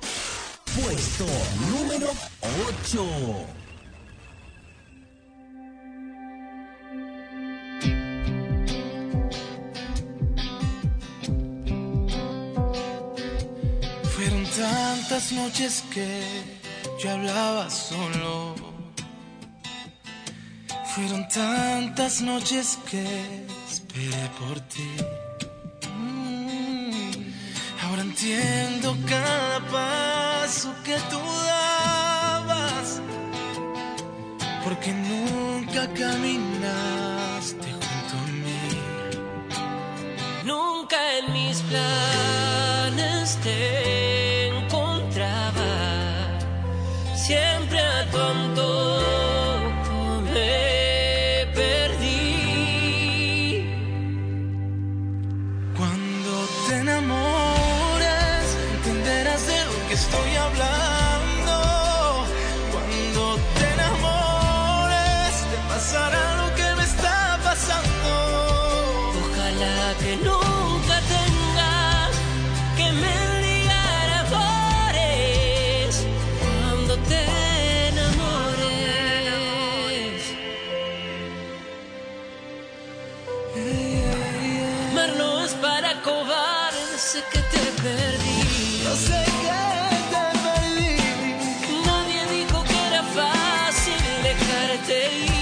Puesto número 8. Fueron tantas noches que yo hablaba solo. Fueron tantas noches que por ti. Mm, Ahora entiendo cada paso que tú dabas. Porque nunca caminaste junto a mí. Nunca en mis planes te encontraba. Siempre a tu day.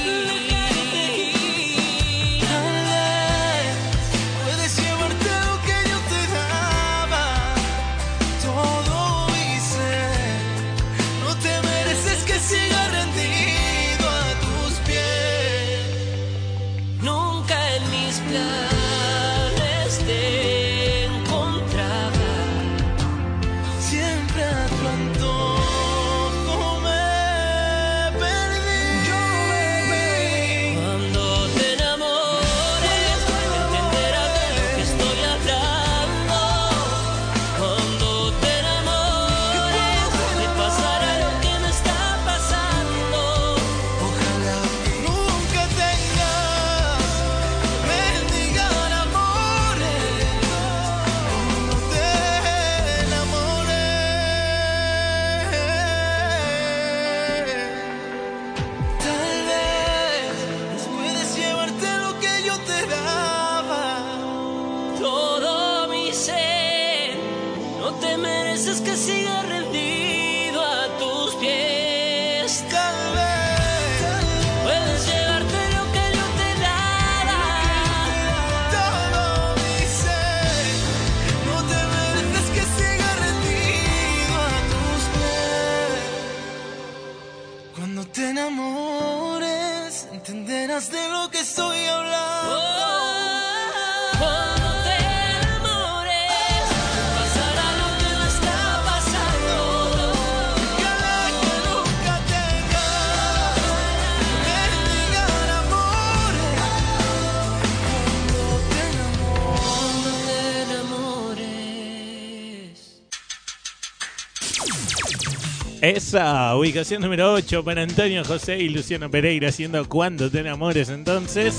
Esa ubicación número 8 para Antonio José y Luciano Pereira haciendo Cuando te enamores entonces.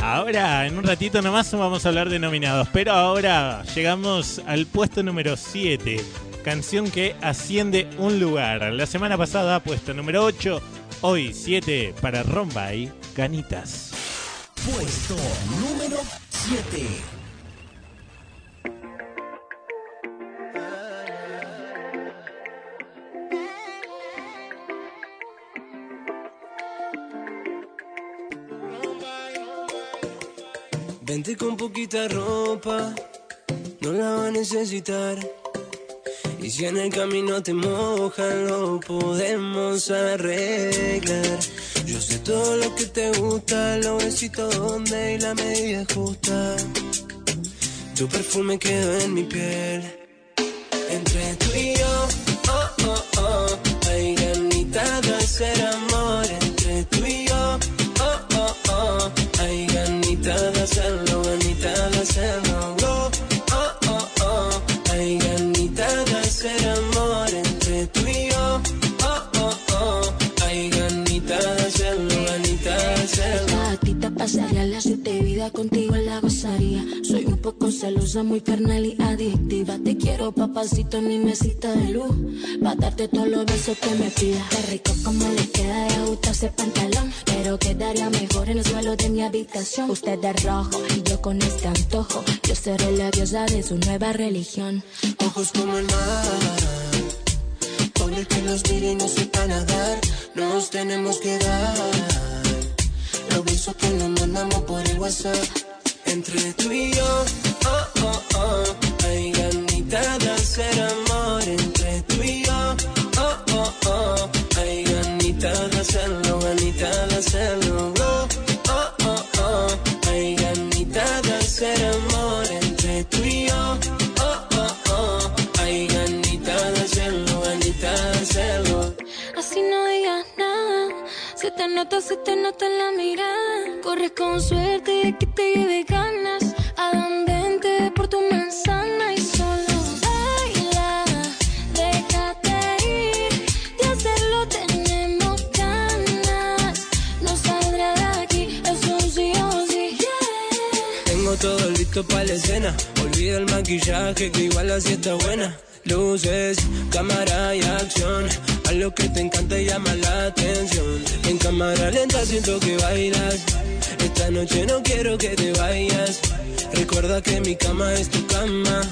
Ahora, en un ratito nomás vamos a hablar de nominados, pero ahora llegamos al puesto número 7, canción que asciende un lugar. La semana pasada puesto número 8, hoy 7 para Rombay, Canitas. Puesto número 7. Con poquita ropa, no la va a necesitar. Y si en el camino te mojan, lo podemos arreglar. Yo sé todo lo que te gusta, lo besito donde y la medida justa. Tu perfume quedó en mi piel. Entre tú y yo, oh, oh, oh, hay ganitas de hacer amor. Entre tú y yo, oh, oh, oh, hay ganitas de hacerlo, vida contigo la gozaría. Soy un poco celosa, muy carnal y adictiva. Te quiero, papacito, mi mesita de luz. Pa' darte todos los besos que me pidas. Qué rico como le queda de gusto ese pantalón. Pero quedaría mejor en el suelo de mi habitación. Usted de rojo y yo con este antojo. Yo seré la diosa de su nueva religión. ojos como el mar. Pobre que los mire y no sepa nadar. Nos tenemos que dar. Los besos que nos mandamos por el WhatsApp. Entre tú y yo, oh, oh, oh. Hay ganitas de hacer amor. Entre tú y yo, oh, oh, oh. Hay ganitas de hacerlo, ganitas nota, se te nota en la mirada. Corres con suerte de que te lleve ganas. Adán, vente por tu manzana y solo baila. Déjate ir. De hacerlo tenemos ganas. No saldrá de aquí, es un sí o sí. Tengo todo listo para la escena. Olvida el maquillaje que igual así está buena. Luces, cámara y acción. A lo que te encanta y llama la atención. En cámara lenta siento que bailas. Esta noche no quiero que te vayas. Recuerda que mi cama es tu cama.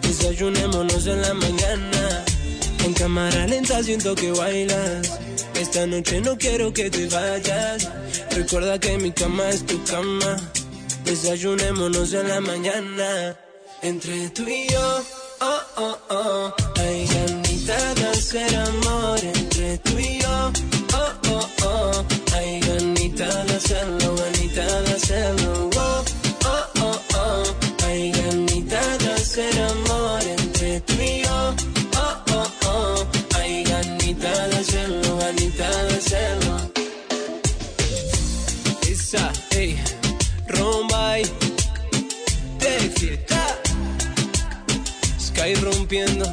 Desayunémonos en la mañana. En cámara lenta siento que bailas. Esta noche no quiero que te vayas. Recuerda que mi cama es tu cama. Desayunémonos en la mañana. Entre tú y yo, oh, oh, oh. Hay ganitas de hacer amor. Entre tú y yo, oh, oh, oh. Hay ganitas de hacerlo, ganitas de hacerlo. Oh, oh, oh, oh. Hay ganitas de hacer amor. Entre tú y yo, oh, oh, oh. Hay ganitas de hacerlo, ganitas de hacerlo. Esa, ey, Rombay, de fiesta. Sky rompiendo,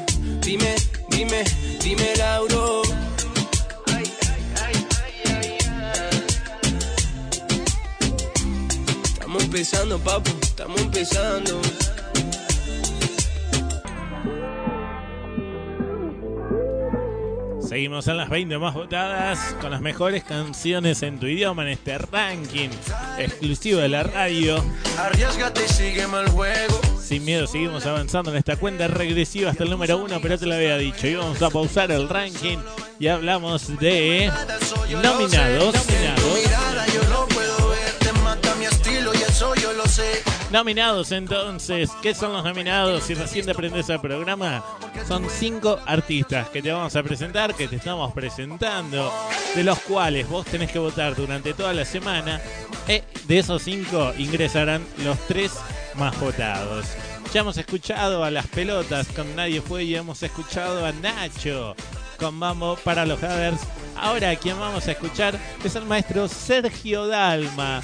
empezando, papu, estamos empezando. Seguimos en las 20 más votadas con las mejores canciones en tu idioma en este ranking exclusivo de la radio. Arriesgate y sígueme el juego. Sin miedo, seguimos avanzando en esta cuenta regresiva hasta el número uno, pero te lo había dicho. Y vamos a pausar el ranking y hablamos de nominados. Nominados. Yo lo sé. Nominados entonces, ¿qué son los nominados? Si recién te aprendes el programa, son cinco artistas que te vamos a presentar, que te estamos presentando, de los cuales vos tenés que votar durante toda la semana. Y de esos cinco ingresarán los tres más votados. Ya hemos escuchado a las pelotas con Nadie Fue y hemos escuchado a Nacho con Mambo para los Havers. Ahora quien vamos a escuchar es el maestro Sergio Dalma.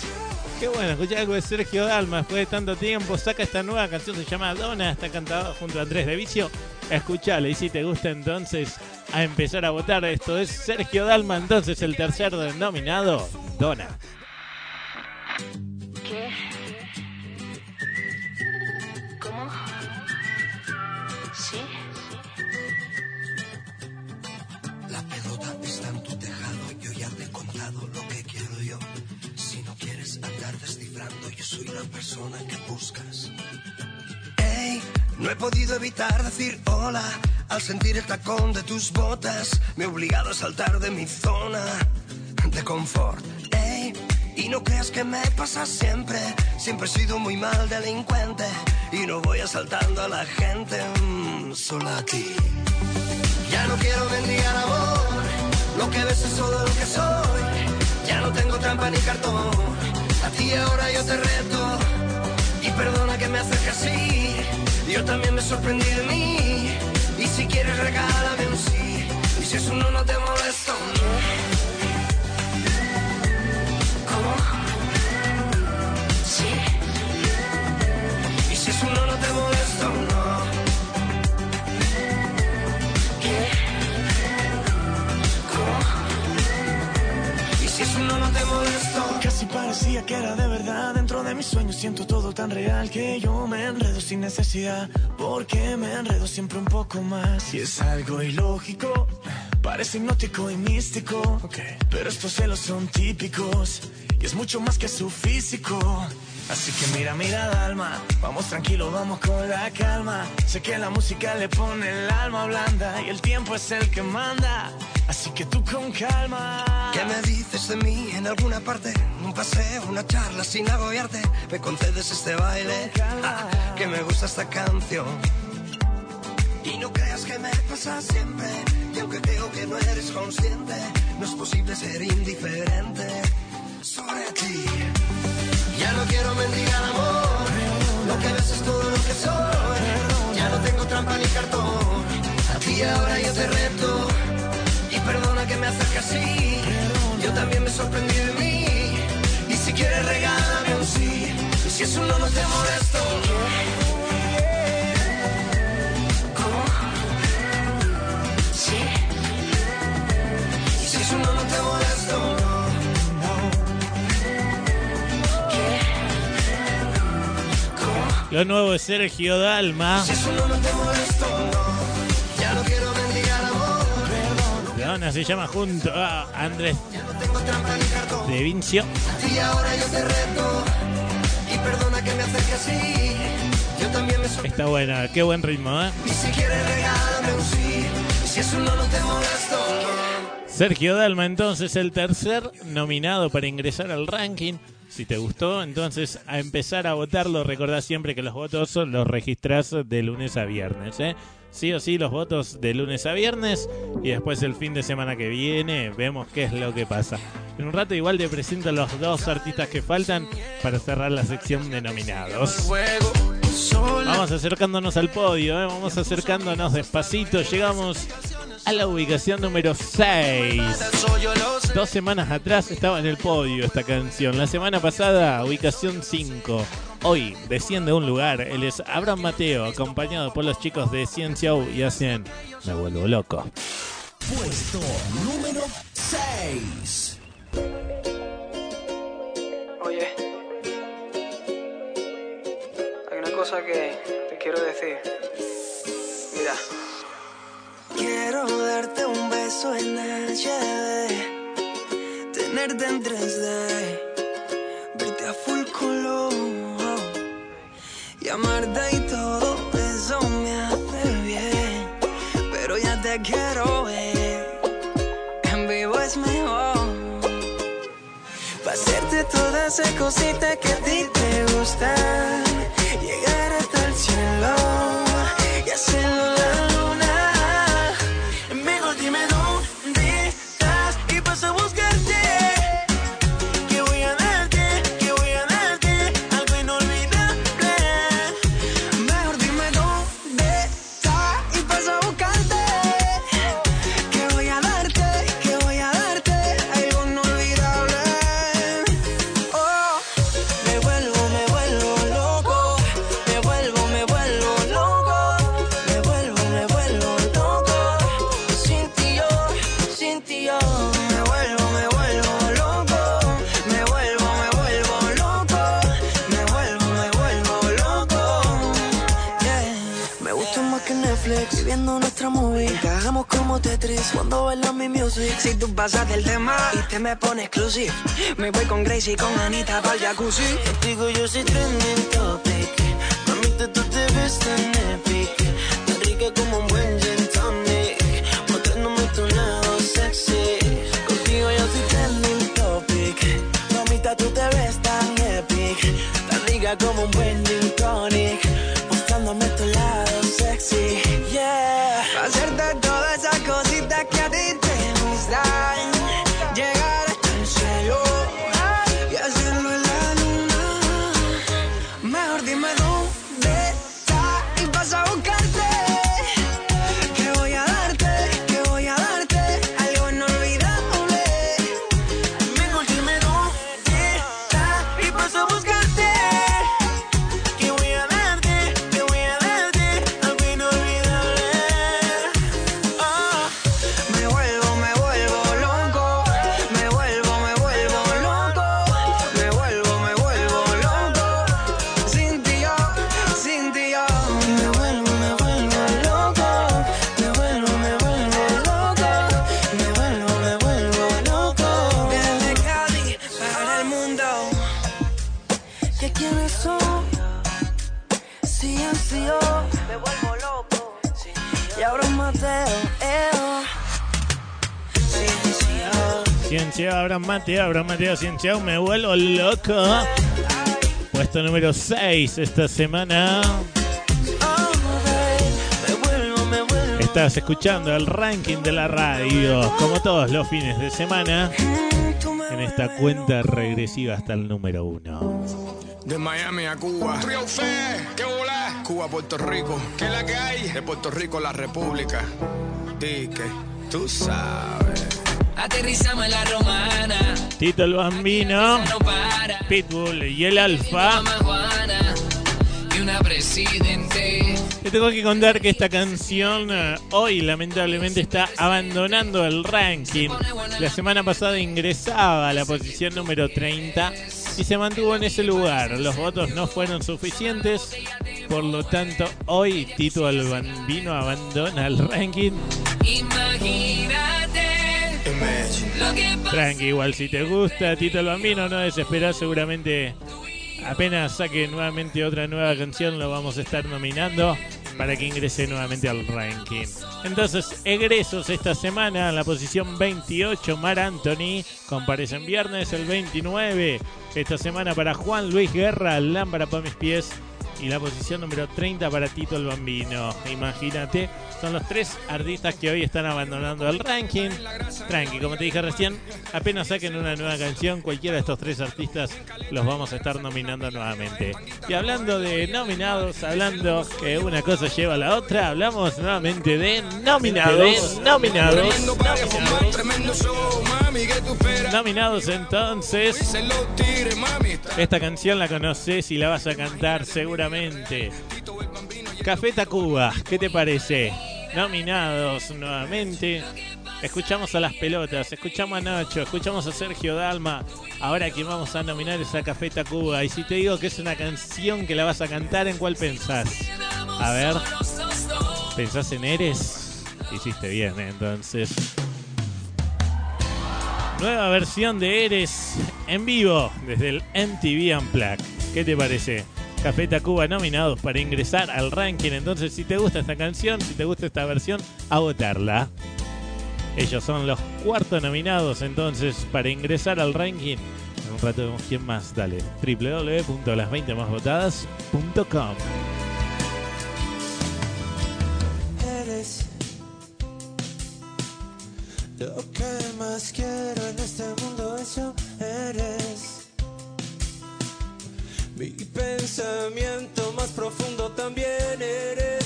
Qué bueno, escuchar algo de Sergio Dalma después de tanto tiempo. Saca esta nueva canción, se llama Dona, está cantada junto a Andrés de Vicio. Escuchale y si te gusta entonces a empezar a votar. Esto es Sergio Dalma, entonces el tercer denominado, Dona. ¿Qué? ¿Cómo? ¿Sí? La pelota está en tu tejado, yo ya te he contado lo que descifrando, yo soy la persona que buscas. Ey, no he podido evitar decir hola al sentir el tacón de tus botas. Me he obligado a saltar de mi zona de confort. Ey, y no creas que me pasa siempre. Siempre he sido muy mal delincuente y no voy asaltando a la gente, mm, solo a ti. Ya no quiero mendigar amor, lo que ves es todo lo que soy. Ya no tengo trampa ni cartón, ti ahora yo te reto. Y perdona que me acerque así, yo también me sorprendí de mí. Y si quieres regálame un sí, y si es un no no te molesta parecía que era de verdad. Dentro de mis sueños siento todo tan real que yo me enredo sin necesidad. Porque me enredo siempre un poco más. Y es algo ilógico. Parece hipnótico y místico. Pero estos celos son típicos. Y es mucho más que su físico. Así que mira, mira, Dalma. Vamos tranquilo, vamos con la calma. Sé que la música le pone el alma blanda. Y el tiempo es el que manda. Así que tú con calma. ¿Qué me dices de mí en alguna parte? Un paseo, una charla sin agobiarte. ¿Me concedes este baile? Ah, *laughs* que me gusta esta canción. Y no creas que me pasa siempre. Y aunque creo que no eres consciente, no es posible ser indiferente sobre ti. Ya no quiero mendigar amor. Lo que ves es todo lo que soy. Ya no tengo trampa ni cartón. A ti ahora yo te reto. Y perdona que me acerque así. Yo también me sorprendí de mí. Y si quieres regálame un sí. Si es un no, no te molesto. Lo nuevo de Sergio Dalma. Es. Dona se llama junto a Andrés de Vincio. Está buena, qué buen ritmo, ¿eh? Es. Sergio Dalma, entonces, el tercer nominado para ingresar al ranking. Si te gustó, entonces a empezar a votarlo. Recordá siempre que los votos los registrás de lunes a viernes. ¿eh? Sí o sí, los votos de lunes a viernes. Y después el fin de semana que viene vemos qué es lo que pasa. En un rato igual te presento los dos artistas que faltan para cerrar la sección de nominados. Vamos acercándonos al podio, ¿eh? vamos acercándonos despacito. Llegamos a la ubicación número 6. Dos semanas atrás estaba en el podio esta canción. La semana pasada, ubicación 5. Hoy desciende un lugar. Él es Abraham Mateo, acompañado por los chicos de Ciencia U y hacen Me vuelvo loco. Puesto número 6. Oye, cosa que te quiero decir. Mira, Quiero darte un beso en HD, tenerte en 3D, verte a full color y amarte y todo eso me hace bien. Pero ya te quiero ver, en vivo es mejor. Pa' hacerte todas esas cositas que a ti te gustan, me voy con Gracie y con Anita para jacuzzi. Contigo yo soy trending Abraham Mateo, Abraham Mateo, Ciencia, me vuelvo loco. Puesto número 6 esta semana. Estás escuchando el ranking de la radio, como todos los fines de semana, en esta cuenta regresiva hasta el número 1. De Miami a Cuba. Triunfé, qué bola. Cuba, Puerto Rico. ¿Qué es la que hay? De Puerto Rico, la República. Di que tú sabes. Aterrizamos en la romana. Tito el Bambino, No para. Pitbull y el Alfa. Mamá Juana y una presidente. Te tengo que contar que esta canción eh, hoy lamentablemente está abandonando el ranking. La semana pasada ingresaba a la posición número 30 y se mantuvo en ese lugar. Los votos no fueron suficientes, por lo tanto hoy Tito el Bambino abandona el ranking. Imagínate. Tranqui, igual si te gusta Tito el Bambino, no desesperás, seguramente apenas saque nuevamente otra nueva canción lo vamos a estar nominando para que ingrese nuevamente al ranking. Entonces, egresos esta semana en la posición 28, Mar Anthony, comparecen viernes el 29, esta semana para Juan Luis Guerra, Lámpara para mis pies. Y la posición número 30 para Tito el Bambino. Imagínate, son los tres artistas que hoy están abandonando el ranking. Tranqui, como te dije recién, apenas saquen una nueva canción, cualquiera de estos tres artistas los vamos a estar nominando nuevamente. Y hablando de nominados, hablando que una cosa lleva a la otra, hablamos nuevamente de nominados. Nominados. Tremendo Nominados entonces. Esta canción la conoces y la vas a cantar seguramente. Café Tacuba, ¿qué te parece? Nominados nuevamente. Escuchamos a las pelotas, escuchamos a Nacho, escuchamos a Sergio Dalma. Ahora quien vamos a nominar es a Café Tacuba. Y si te digo que es una canción que la vas a cantar, ¿en cuál pensás? A ver, ¿pensás en Eres? Hiciste bien, ¿eh? entonces. Nueva versión de Eres en vivo desde el MTV Unplugged. ¿Qué te parece? Café Tacuba nominados para ingresar al ranking. Entonces, si te gusta esta canción, si te gusta esta versión, a votarla. Ellos son los cuartos nominados, entonces, para ingresar al ranking. En un rato vemos quién más. Dale, www.las20másvotadas.com. Eres lo que más quiero en este mundo, eso eres. Mi pensamiento más profundo también eres.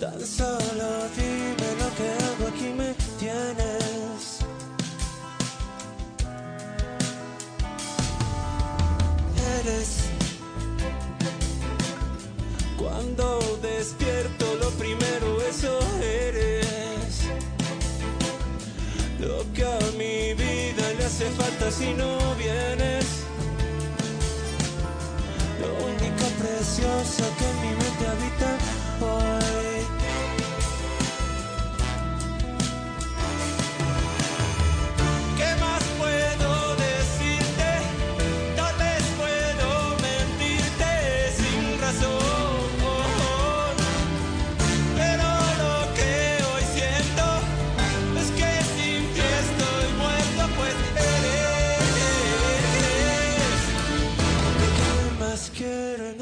Tan solo dime lo que hago aquí me tienes. Eres. Cuando despierto lo primero hace falta si no vienes. Lo único precioso que en mi mente habita El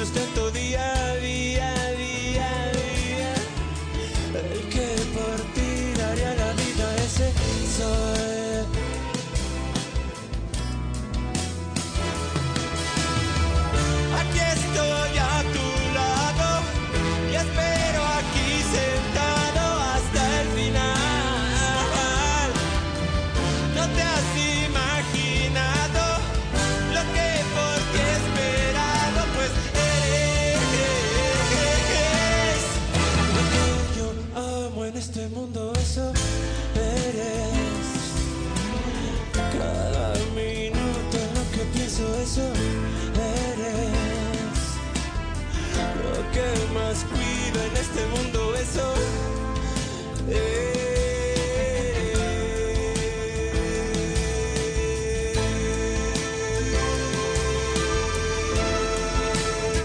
Sustento día a día, en este mundo, eso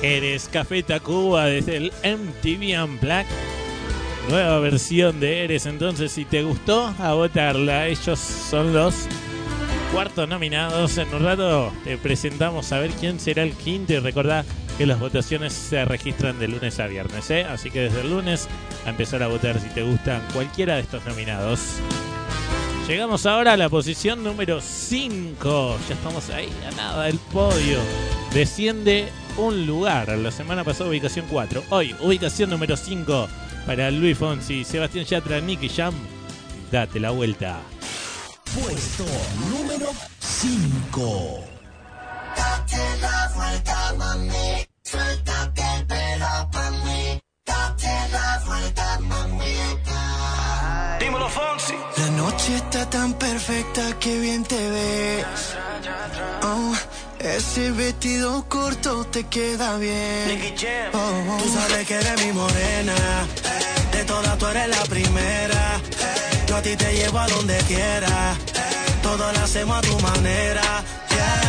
Eres Café Tacuba desde el MTV Unplugged. Nueva versión de Eres, entonces si te gustó, a votarla. Ellos son los cuartos nominados. En un rato te presentamos a ver quién será el quinto y recordá que las votaciones se registran de lunes a viernes, ¿eh? Así que desde el lunes a empezar a votar si te gustan cualquiera de estos nominados. Llegamos ahora a la posición número 5. Ya estamos ahí a nada del podio. Desciende un lugar. La semana pasada ubicación 4. Hoy ubicación número 5 para Luis Fonsi, Sebastián Yatra, Nicky Jam. Date la vuelta. Puesto número 5. Vuelta, mami. Suéltate el pelo pa' mí. Date la vuelta, mamita. Dímelo, Fonsi. La noche está tan perfecta que bien te ves. Oh, ese vestido corto te queda bien. Oh, Tú sabes que eres mi morena. De todas tú eres la primera. Yo a ti te llevo a donde quiera. Todo lo hacemos a tu manera. Yeah.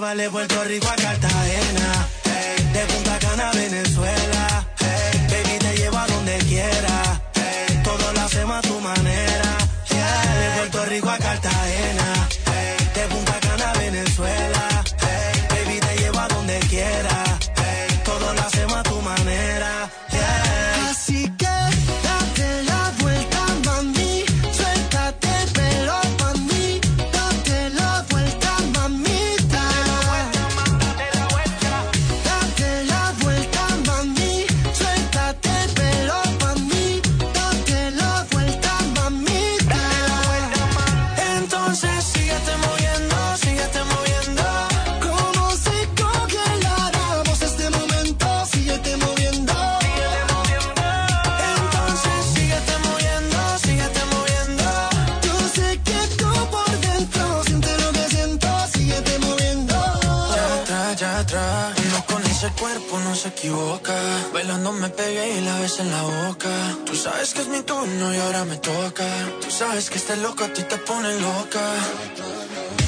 De Puerto Rico a Cartagena. De Punta Cana a Venezuela. Hey, baby, te llevo a donde quiera. Hey, todo lo hacemos a tu manera. Yeah, de Puerto Rico a Cartagena. cuerpo no se equivoca. Bailando me pegué y la ves en la boca. Tú sabes que es mi turno y ahora me toca. Tú sabes que este loco a ti te pone loca.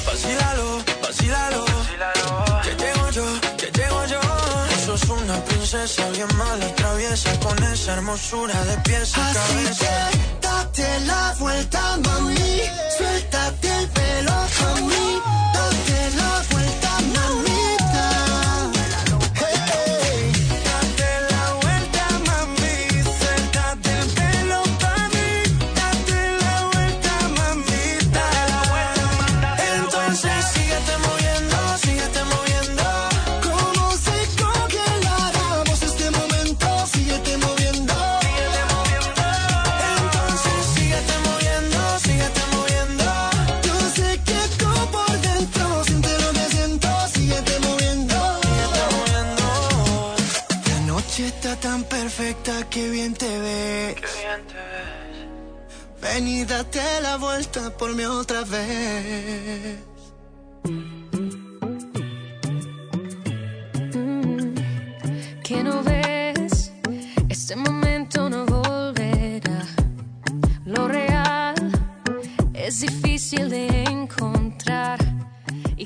Vacílalo, vacílalo. Que llego yo, que llego yo. Sos una princesa bien mala, traviesa. Con esa hermosura de pies a Así cabeza. Que date la vuelta, mami. Suéltate el pelo, mami. Bien te ves. Ven y date la vuelta por mí otra vez. que no ves, este momento no volverá. Lo real es difícil de encontrar.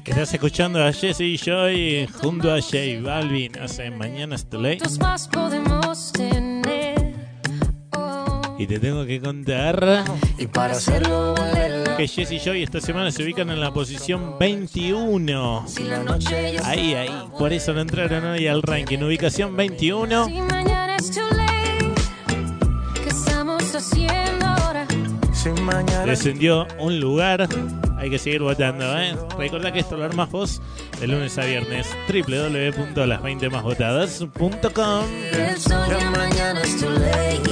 Y Estás escuchando a Jesse Joy junto a J Balvin. Hace mañana es too late. Y te tengo que contar Y para hacerlo que Jesse Joy esta semana se ubican en la posición 21. Si la noche ya Ahí, ahí. Por eso no entraron hoy al ranking. Ubicación 21. Si mañana es too late, ¿qué estamos haciendo ahora? Si mañana Descendió un lugar. Hay que seguir votando, ¿eh? Recordá que esto lo armas vos de lunes a viernes. www.las20másvotadas.com El sol ya es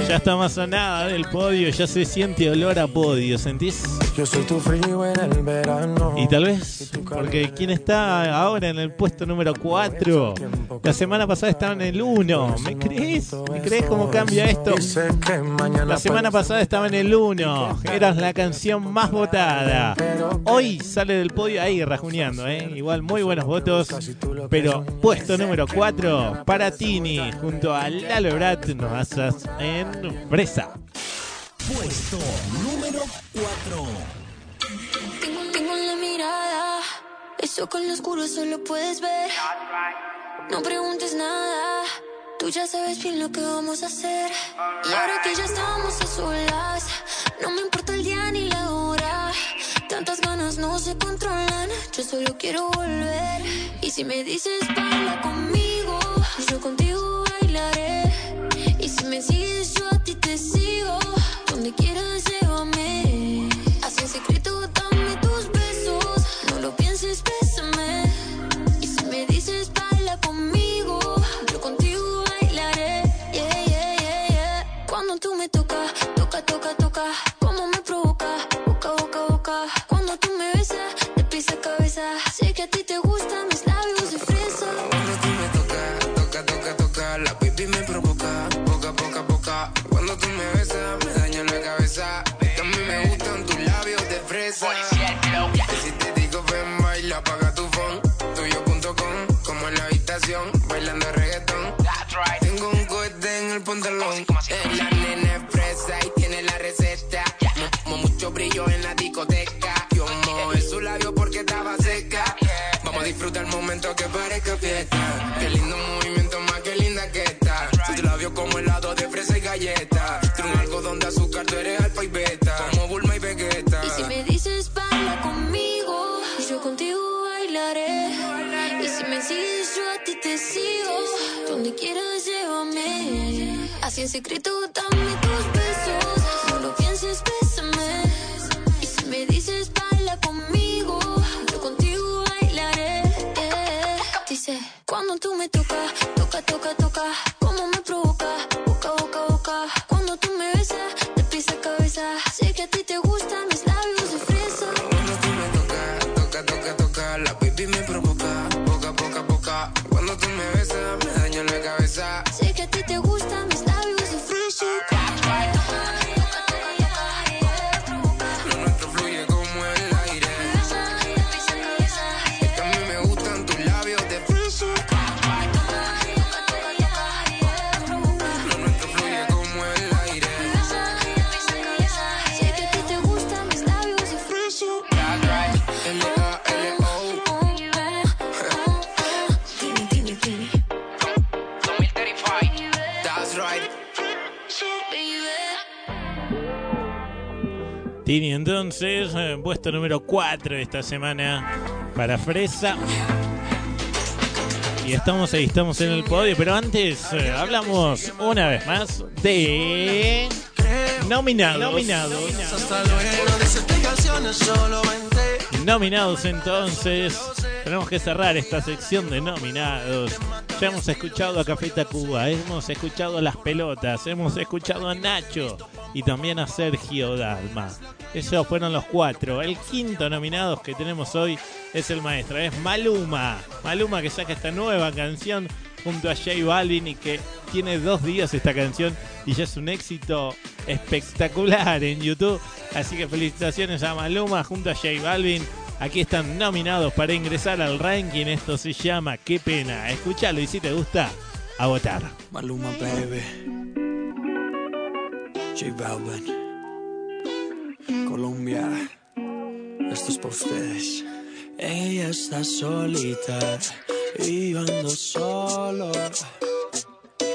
está más a nada del podio. Ya se siente olor a podio. ¿Sentís? yo soy tu frío en el verano. Y tal vez, porque ¿quién está ahora en el puesto número 4? La semana pasada estaba en el 1. ¿Me crees? ¿Me crees cómo cambia esto? La semana pasada estaba en el 1. Eras la canción más votada. Hoy sale del podio ahí rajuneando, ¿eh? Igual muy buenos votos. Pero puesto número 4 para Tini junto a Lalo Brat nos haces en Fresa. Puesto número 4. Tengo, tengo en la mirada, eso con lo oscuro solo puedes ver. No preguntes nada, tú ya sabes bien lo que vamos a hacer. Y ahora que ya estamos a solas, no me importa el día ni la hora. No se controlan, yo solo quiero volver. Y si me dices baila conmigo, yo contigo bailaré. Y si me sigues, yo a ti te sigo. Donde quieras, Sé que a ti te gustan mis labios de fresa. Cuando tú me tocas, toca, toca, toca, la baby me provoca, poca, poca, poca. Cuando tú me besas, me daña la cabeza. Que a mí me gustan tus labios de fresa. Si te digo ven, baila, apaga tu phone. Tuyo.com, como en la habitación, bailando que puesto número 4 esta semana para Fresa. Y estamos ahí, estamos en el podio, pero antes eh, hablamos una vez más de nominados. Nominados. De. Nominados entonces. Tenemos que cerrar esta sección de nominados. Ya hemos escuchado a Café Tacuba, hemos escuchado a Las Pelotas, hemos escuchado a Nacho y también a Sergio Dalma. Esos fueron los cuatro. El quinto nominado que tenemos hoy es el maestro, es Maluma. Maluma que saca esta nueva canción junto a J Balvin y que tiene dos días esta canción y ya es un éxito espectacular en YouTube. Así que felicitaciones a Maluma junto a J Balvin. Aquí están nominados para ingresar al ranking. Esto se llama Qué pena. Escúchalo y si te gusta, a votar. Maluma, baby. J Balvin. Colombia. Esto es para ustedes. Ella está solita y yo ando solo.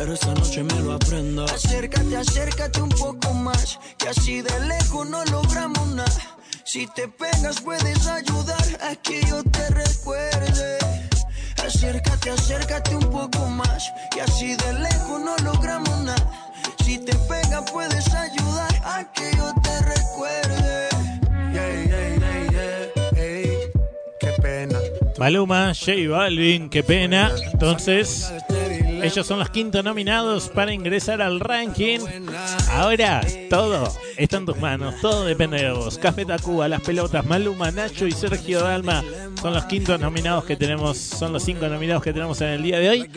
Pero esta noche me lo aprendo. Acércate, acércate un poco más. Que así de lejos no logramos nada. Si te pegas puedes ayudar a que yo te recuerde. Acércate, acércate un poco más. Y así de lejos no logramos nada. Si te pegas puedes ayudar a que yo te recuerde. Yeah, yeah, yeah, yeah. Ey, qué pena. Maluma, J Balvin, qué pena. Entonces, ellos son los quintos nominados para ingresar al ranking. Ahora, todo está en tus manos, todo depende de vos. Café Tacuba, Las Pelotas, Maluma, Nacho y Sergio Dalma son los quintos nominados que tenemos, son los cinco nominados que tenemos en el día de hoy.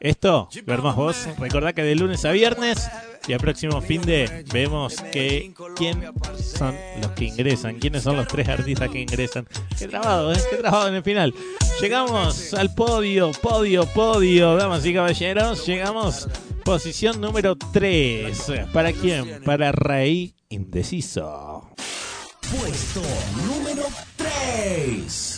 Esto, veremos vos. Recordá que de lunes a viernes y al próximo fin de vemos que quién son los que ingresan, quiénes son los tres artistas que ingresan. Qué trabado, ¿eh? Qué trabado en el final. Llegamos al podio, podio, podio, damas y caballeros. Llegamos posición número 3. ¿Para quién? Para Rey Indeciso. Puesto número 3.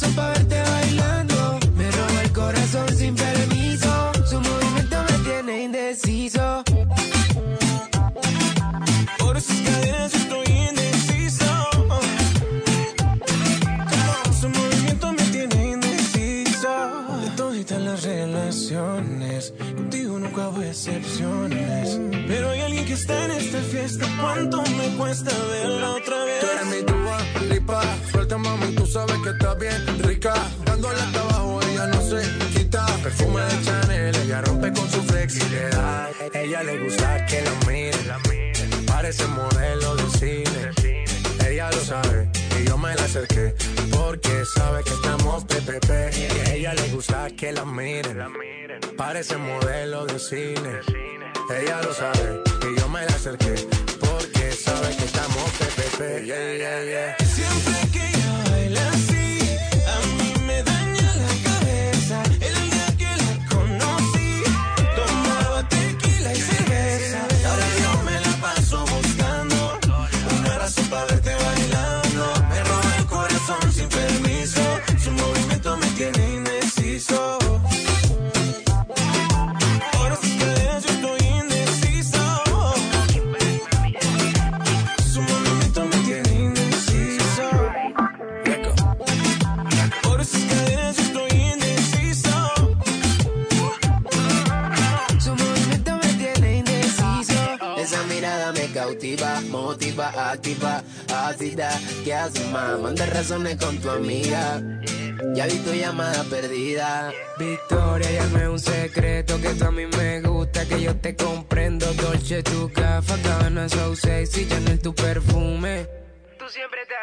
razón para ¿cuánto me cuesta verla otra vez? Tú eres mi tuba, lipa, suelta mami, tú sabes que estás bien rica. Dándole hasta abajo, ella no se quita. Perfume de Chanel, ella rompe con su flexibilidad. Ella le gusta que la miren, parece modelo de cine. Ella lo sabe y yo me la acerqué porque sabe que estamos PPP. Y ella le gusta que la miren, parece modelo de cine. Ella lo sabe me la acerqué porque sabe que estamos PPP. Yeah, yeah, yeah. Siempre que ella baila así, a mí me daña la cabeza. El día que la conocí, tomaba tequila y cerveza. Ahora yo me la paso buscando una razón para verte bailando. Me roba el corazón sin permiso, su movimiento me tiene indeciso. Activa, ácida. ¿Qué haces, más? Manda razones con tu amiga. Ya vi tu llamada perdida. Victoria, ya no es un secreto que tú a mí me gusta, que yo te comprendo. Dolce, tu gafa, cabana, so sexy, Chanel, tu perfume. Tú siempre te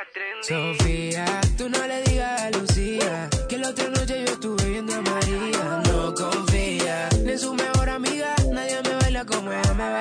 Sofía, tú no le digas a Lucía que la otra noche yo estuve viendo a María. No confía ni en su mejor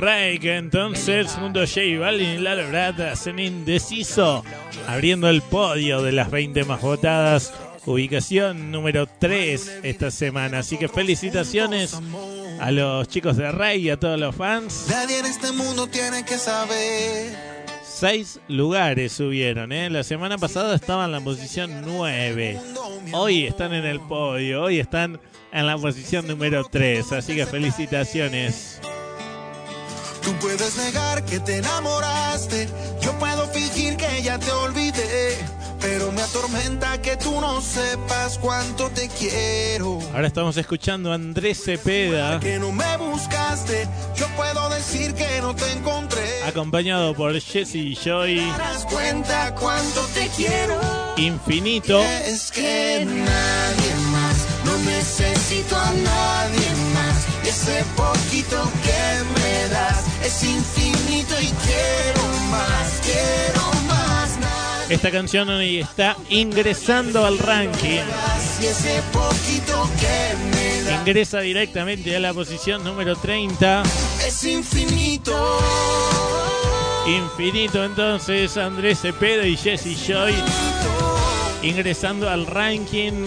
Rake, entonces, junto a J Balvin y Lalo Brata, hacen indeciso, abriendo el podio de las 20 más votadas. Ubicación número 3 esta semana. Así que felicitaciones a los chicos de Rey y a todos los fans. Nadie en este mundo tiene que saber. Seis lugares subieron, ¿eh? La semana pasada estaban en la posición 9. Hoy están en el podio, hoy están en la posición número 3. Así que felicitaciones. Tú puedes negar que te enamoraste. Yo puedo fingir que ya te olvidé. Pero me atormenta que tú no sepas cuánto te quiero. Ahora estamos escuchando a Andrés Cepeda, Que no me buscaste. Yo puedo decir que no te encontré. acompañado por Jesse Joy, Te das cuenta cuánto te quiero. Infinito. Es que nadie más, no necesito a nadie más. Ese poquito que me das es infinito y quiero más, quiero más. Nadie Esta canción hoy está ingresando al ranking. ese poquito que me das Ingresa directamente a la posición número 30. es infinito. Infinito entonces Andrés Cepeda y Jesse Joy ingresando al ranking.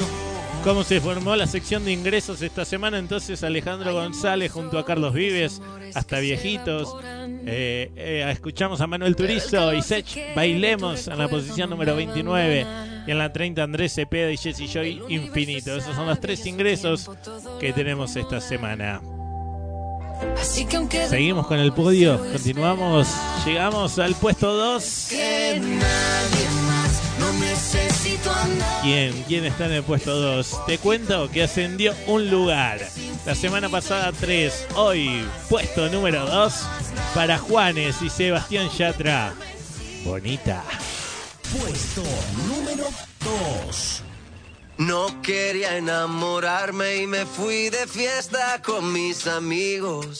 ¿Cómo se formó la sección de ingresos esta semana? Entonces Alejandro González junto a Carlos Vives, hasta viejitos. Eh, eh, escuchamos a Manuel Turizo y Sech Bailemos en la posición número 29. Y en la 30 Andrés Cepeda y Jesse Joy Infinito. Esos son los tres ingresos que tenemos esta semana. Así que aunque Seguimos con el podio, continuamos, llegamos al puesto 2. Que nadie más, no nadie. ¿Quién? ¿Quién está en el puesto 2? Te cuento que ascendió un lugar. La semana pasada 3, hoy puesto número 2 para Juanes y Sebastián Yatra. Bonita. Puesto número 2. No quería enamorarme y me fui de fiesta con mis amigos.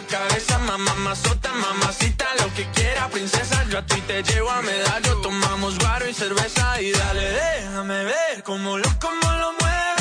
la cabeza, mamá, mazota, mamacita, lo que quiera, princesa. Yo a ti te llevo a medallo, tomamos guaro y cerveza. Y dale, déjame ver cómo lo, cómo lo mueves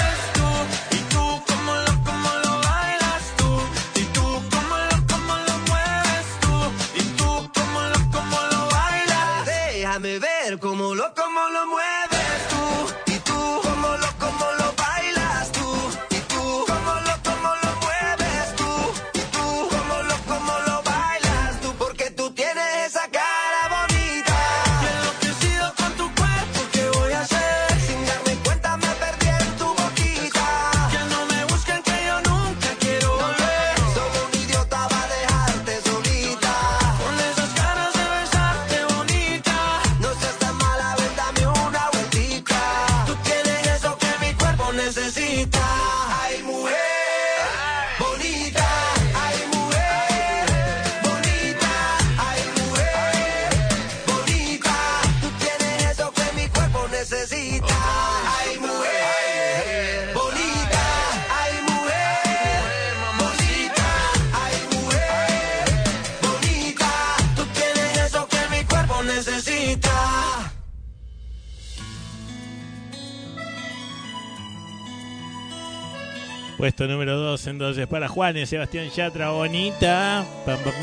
Puesto número 2 entonces para Juan y Sebastián Yatra, bonita. Pam, pam,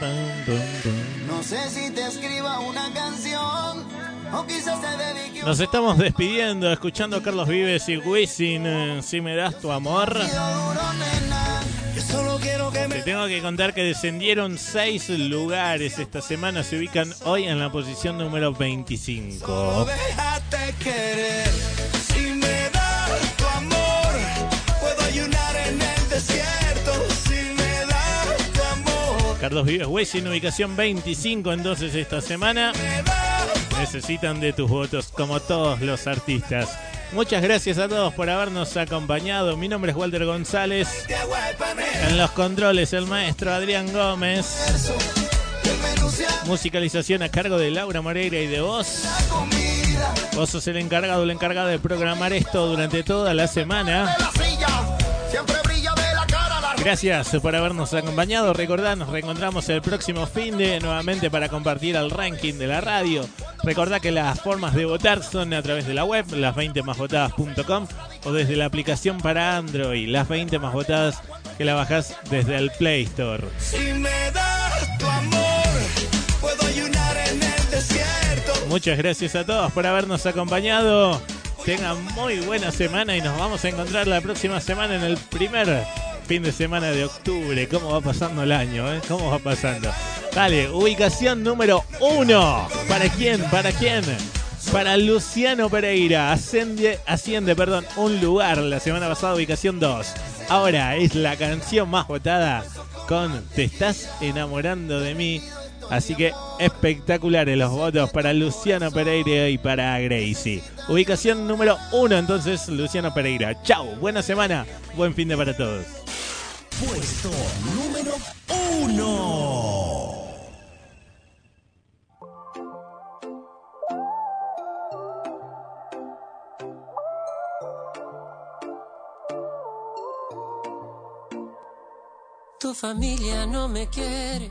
pam. No sé si te escriba una canción o quizás te dedique Nos estamos despidiendo, escuchando a Carlos Vives y Wisin, eh, si me das tu amor. Te tengo que contar que descendieron 6 lugares esta semana, se ubican hoy en la posición número 25. Carlos Vives Wisin, ubicación 25 entonces esta semana. Necesitan de tus votos como todos los artistas. Muchas gracias a todos por habernos acompañado. Mi nombre es Walter González. En los controles el maestro Adrián Gómez. Musicalización a cargo de Laura Moreira y de vos. Vos sos el encargado, el encargado de programar esto durante toda la semana. siempre Gracias por habernos acompañado. Recordad, nos reencontramos el próximo fin de nuevamente para compartir el ranking de la radio. Recordad que las formas de votar son a través de la web, las20másvotadas.com o desde la aplicación para Android, las 20 más votadas que la bajás desde el Play Store. Si me das tu amor, puedo ayunar en el desierto. Muchas gracias a todos por habernos acompañado. Tengan muy buena semana y nos vamos a encontrar la próxima semana en el primer fin de semana de octubre. ¿Cómo va pasando el año? eh? ¿Cómo va pasando? Dale, ubicación número uno. ¿Para quién? ¿Para quién? Para Luciano Pereira. Asciende, asciende perdón, un lugar la semana pasada, ubicación 2. Ahora es la canción más votada con Te estás enamorando de mí. Así que espectaculares los votos para Luciano Pereira y para Gracie. Ubicación número uno entonces, Luciano Pereira. Chau, buena semana, buen fin de para todos. Puesto número uno. Tu familia no me quiere,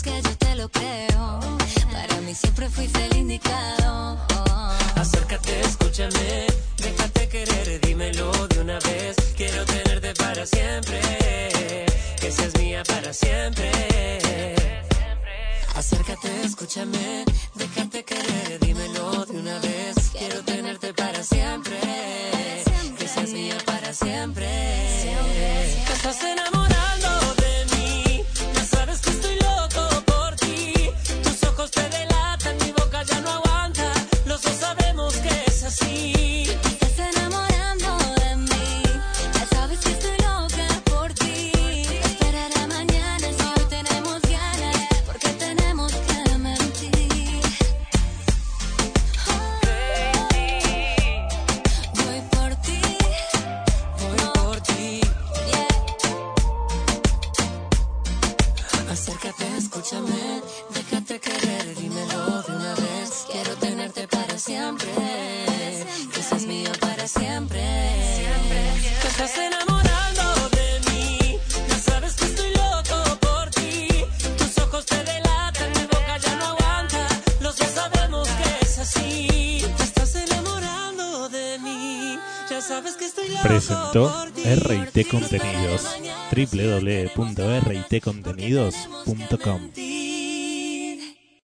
que yo te lo creo. Para mí siempre fuiste el indicado. Acércate, escúchame, déjate querer, dímelo de una vez. Quiero tenerte para siempre, que seas mía para siempre. Acércate, escúchame, déjate querer, dímelo de una vez. Quiero tenerte para siempre, que seas mía para siempre. Estás enamorando Presentó. RIT Contenidos www.ritcontenidos.com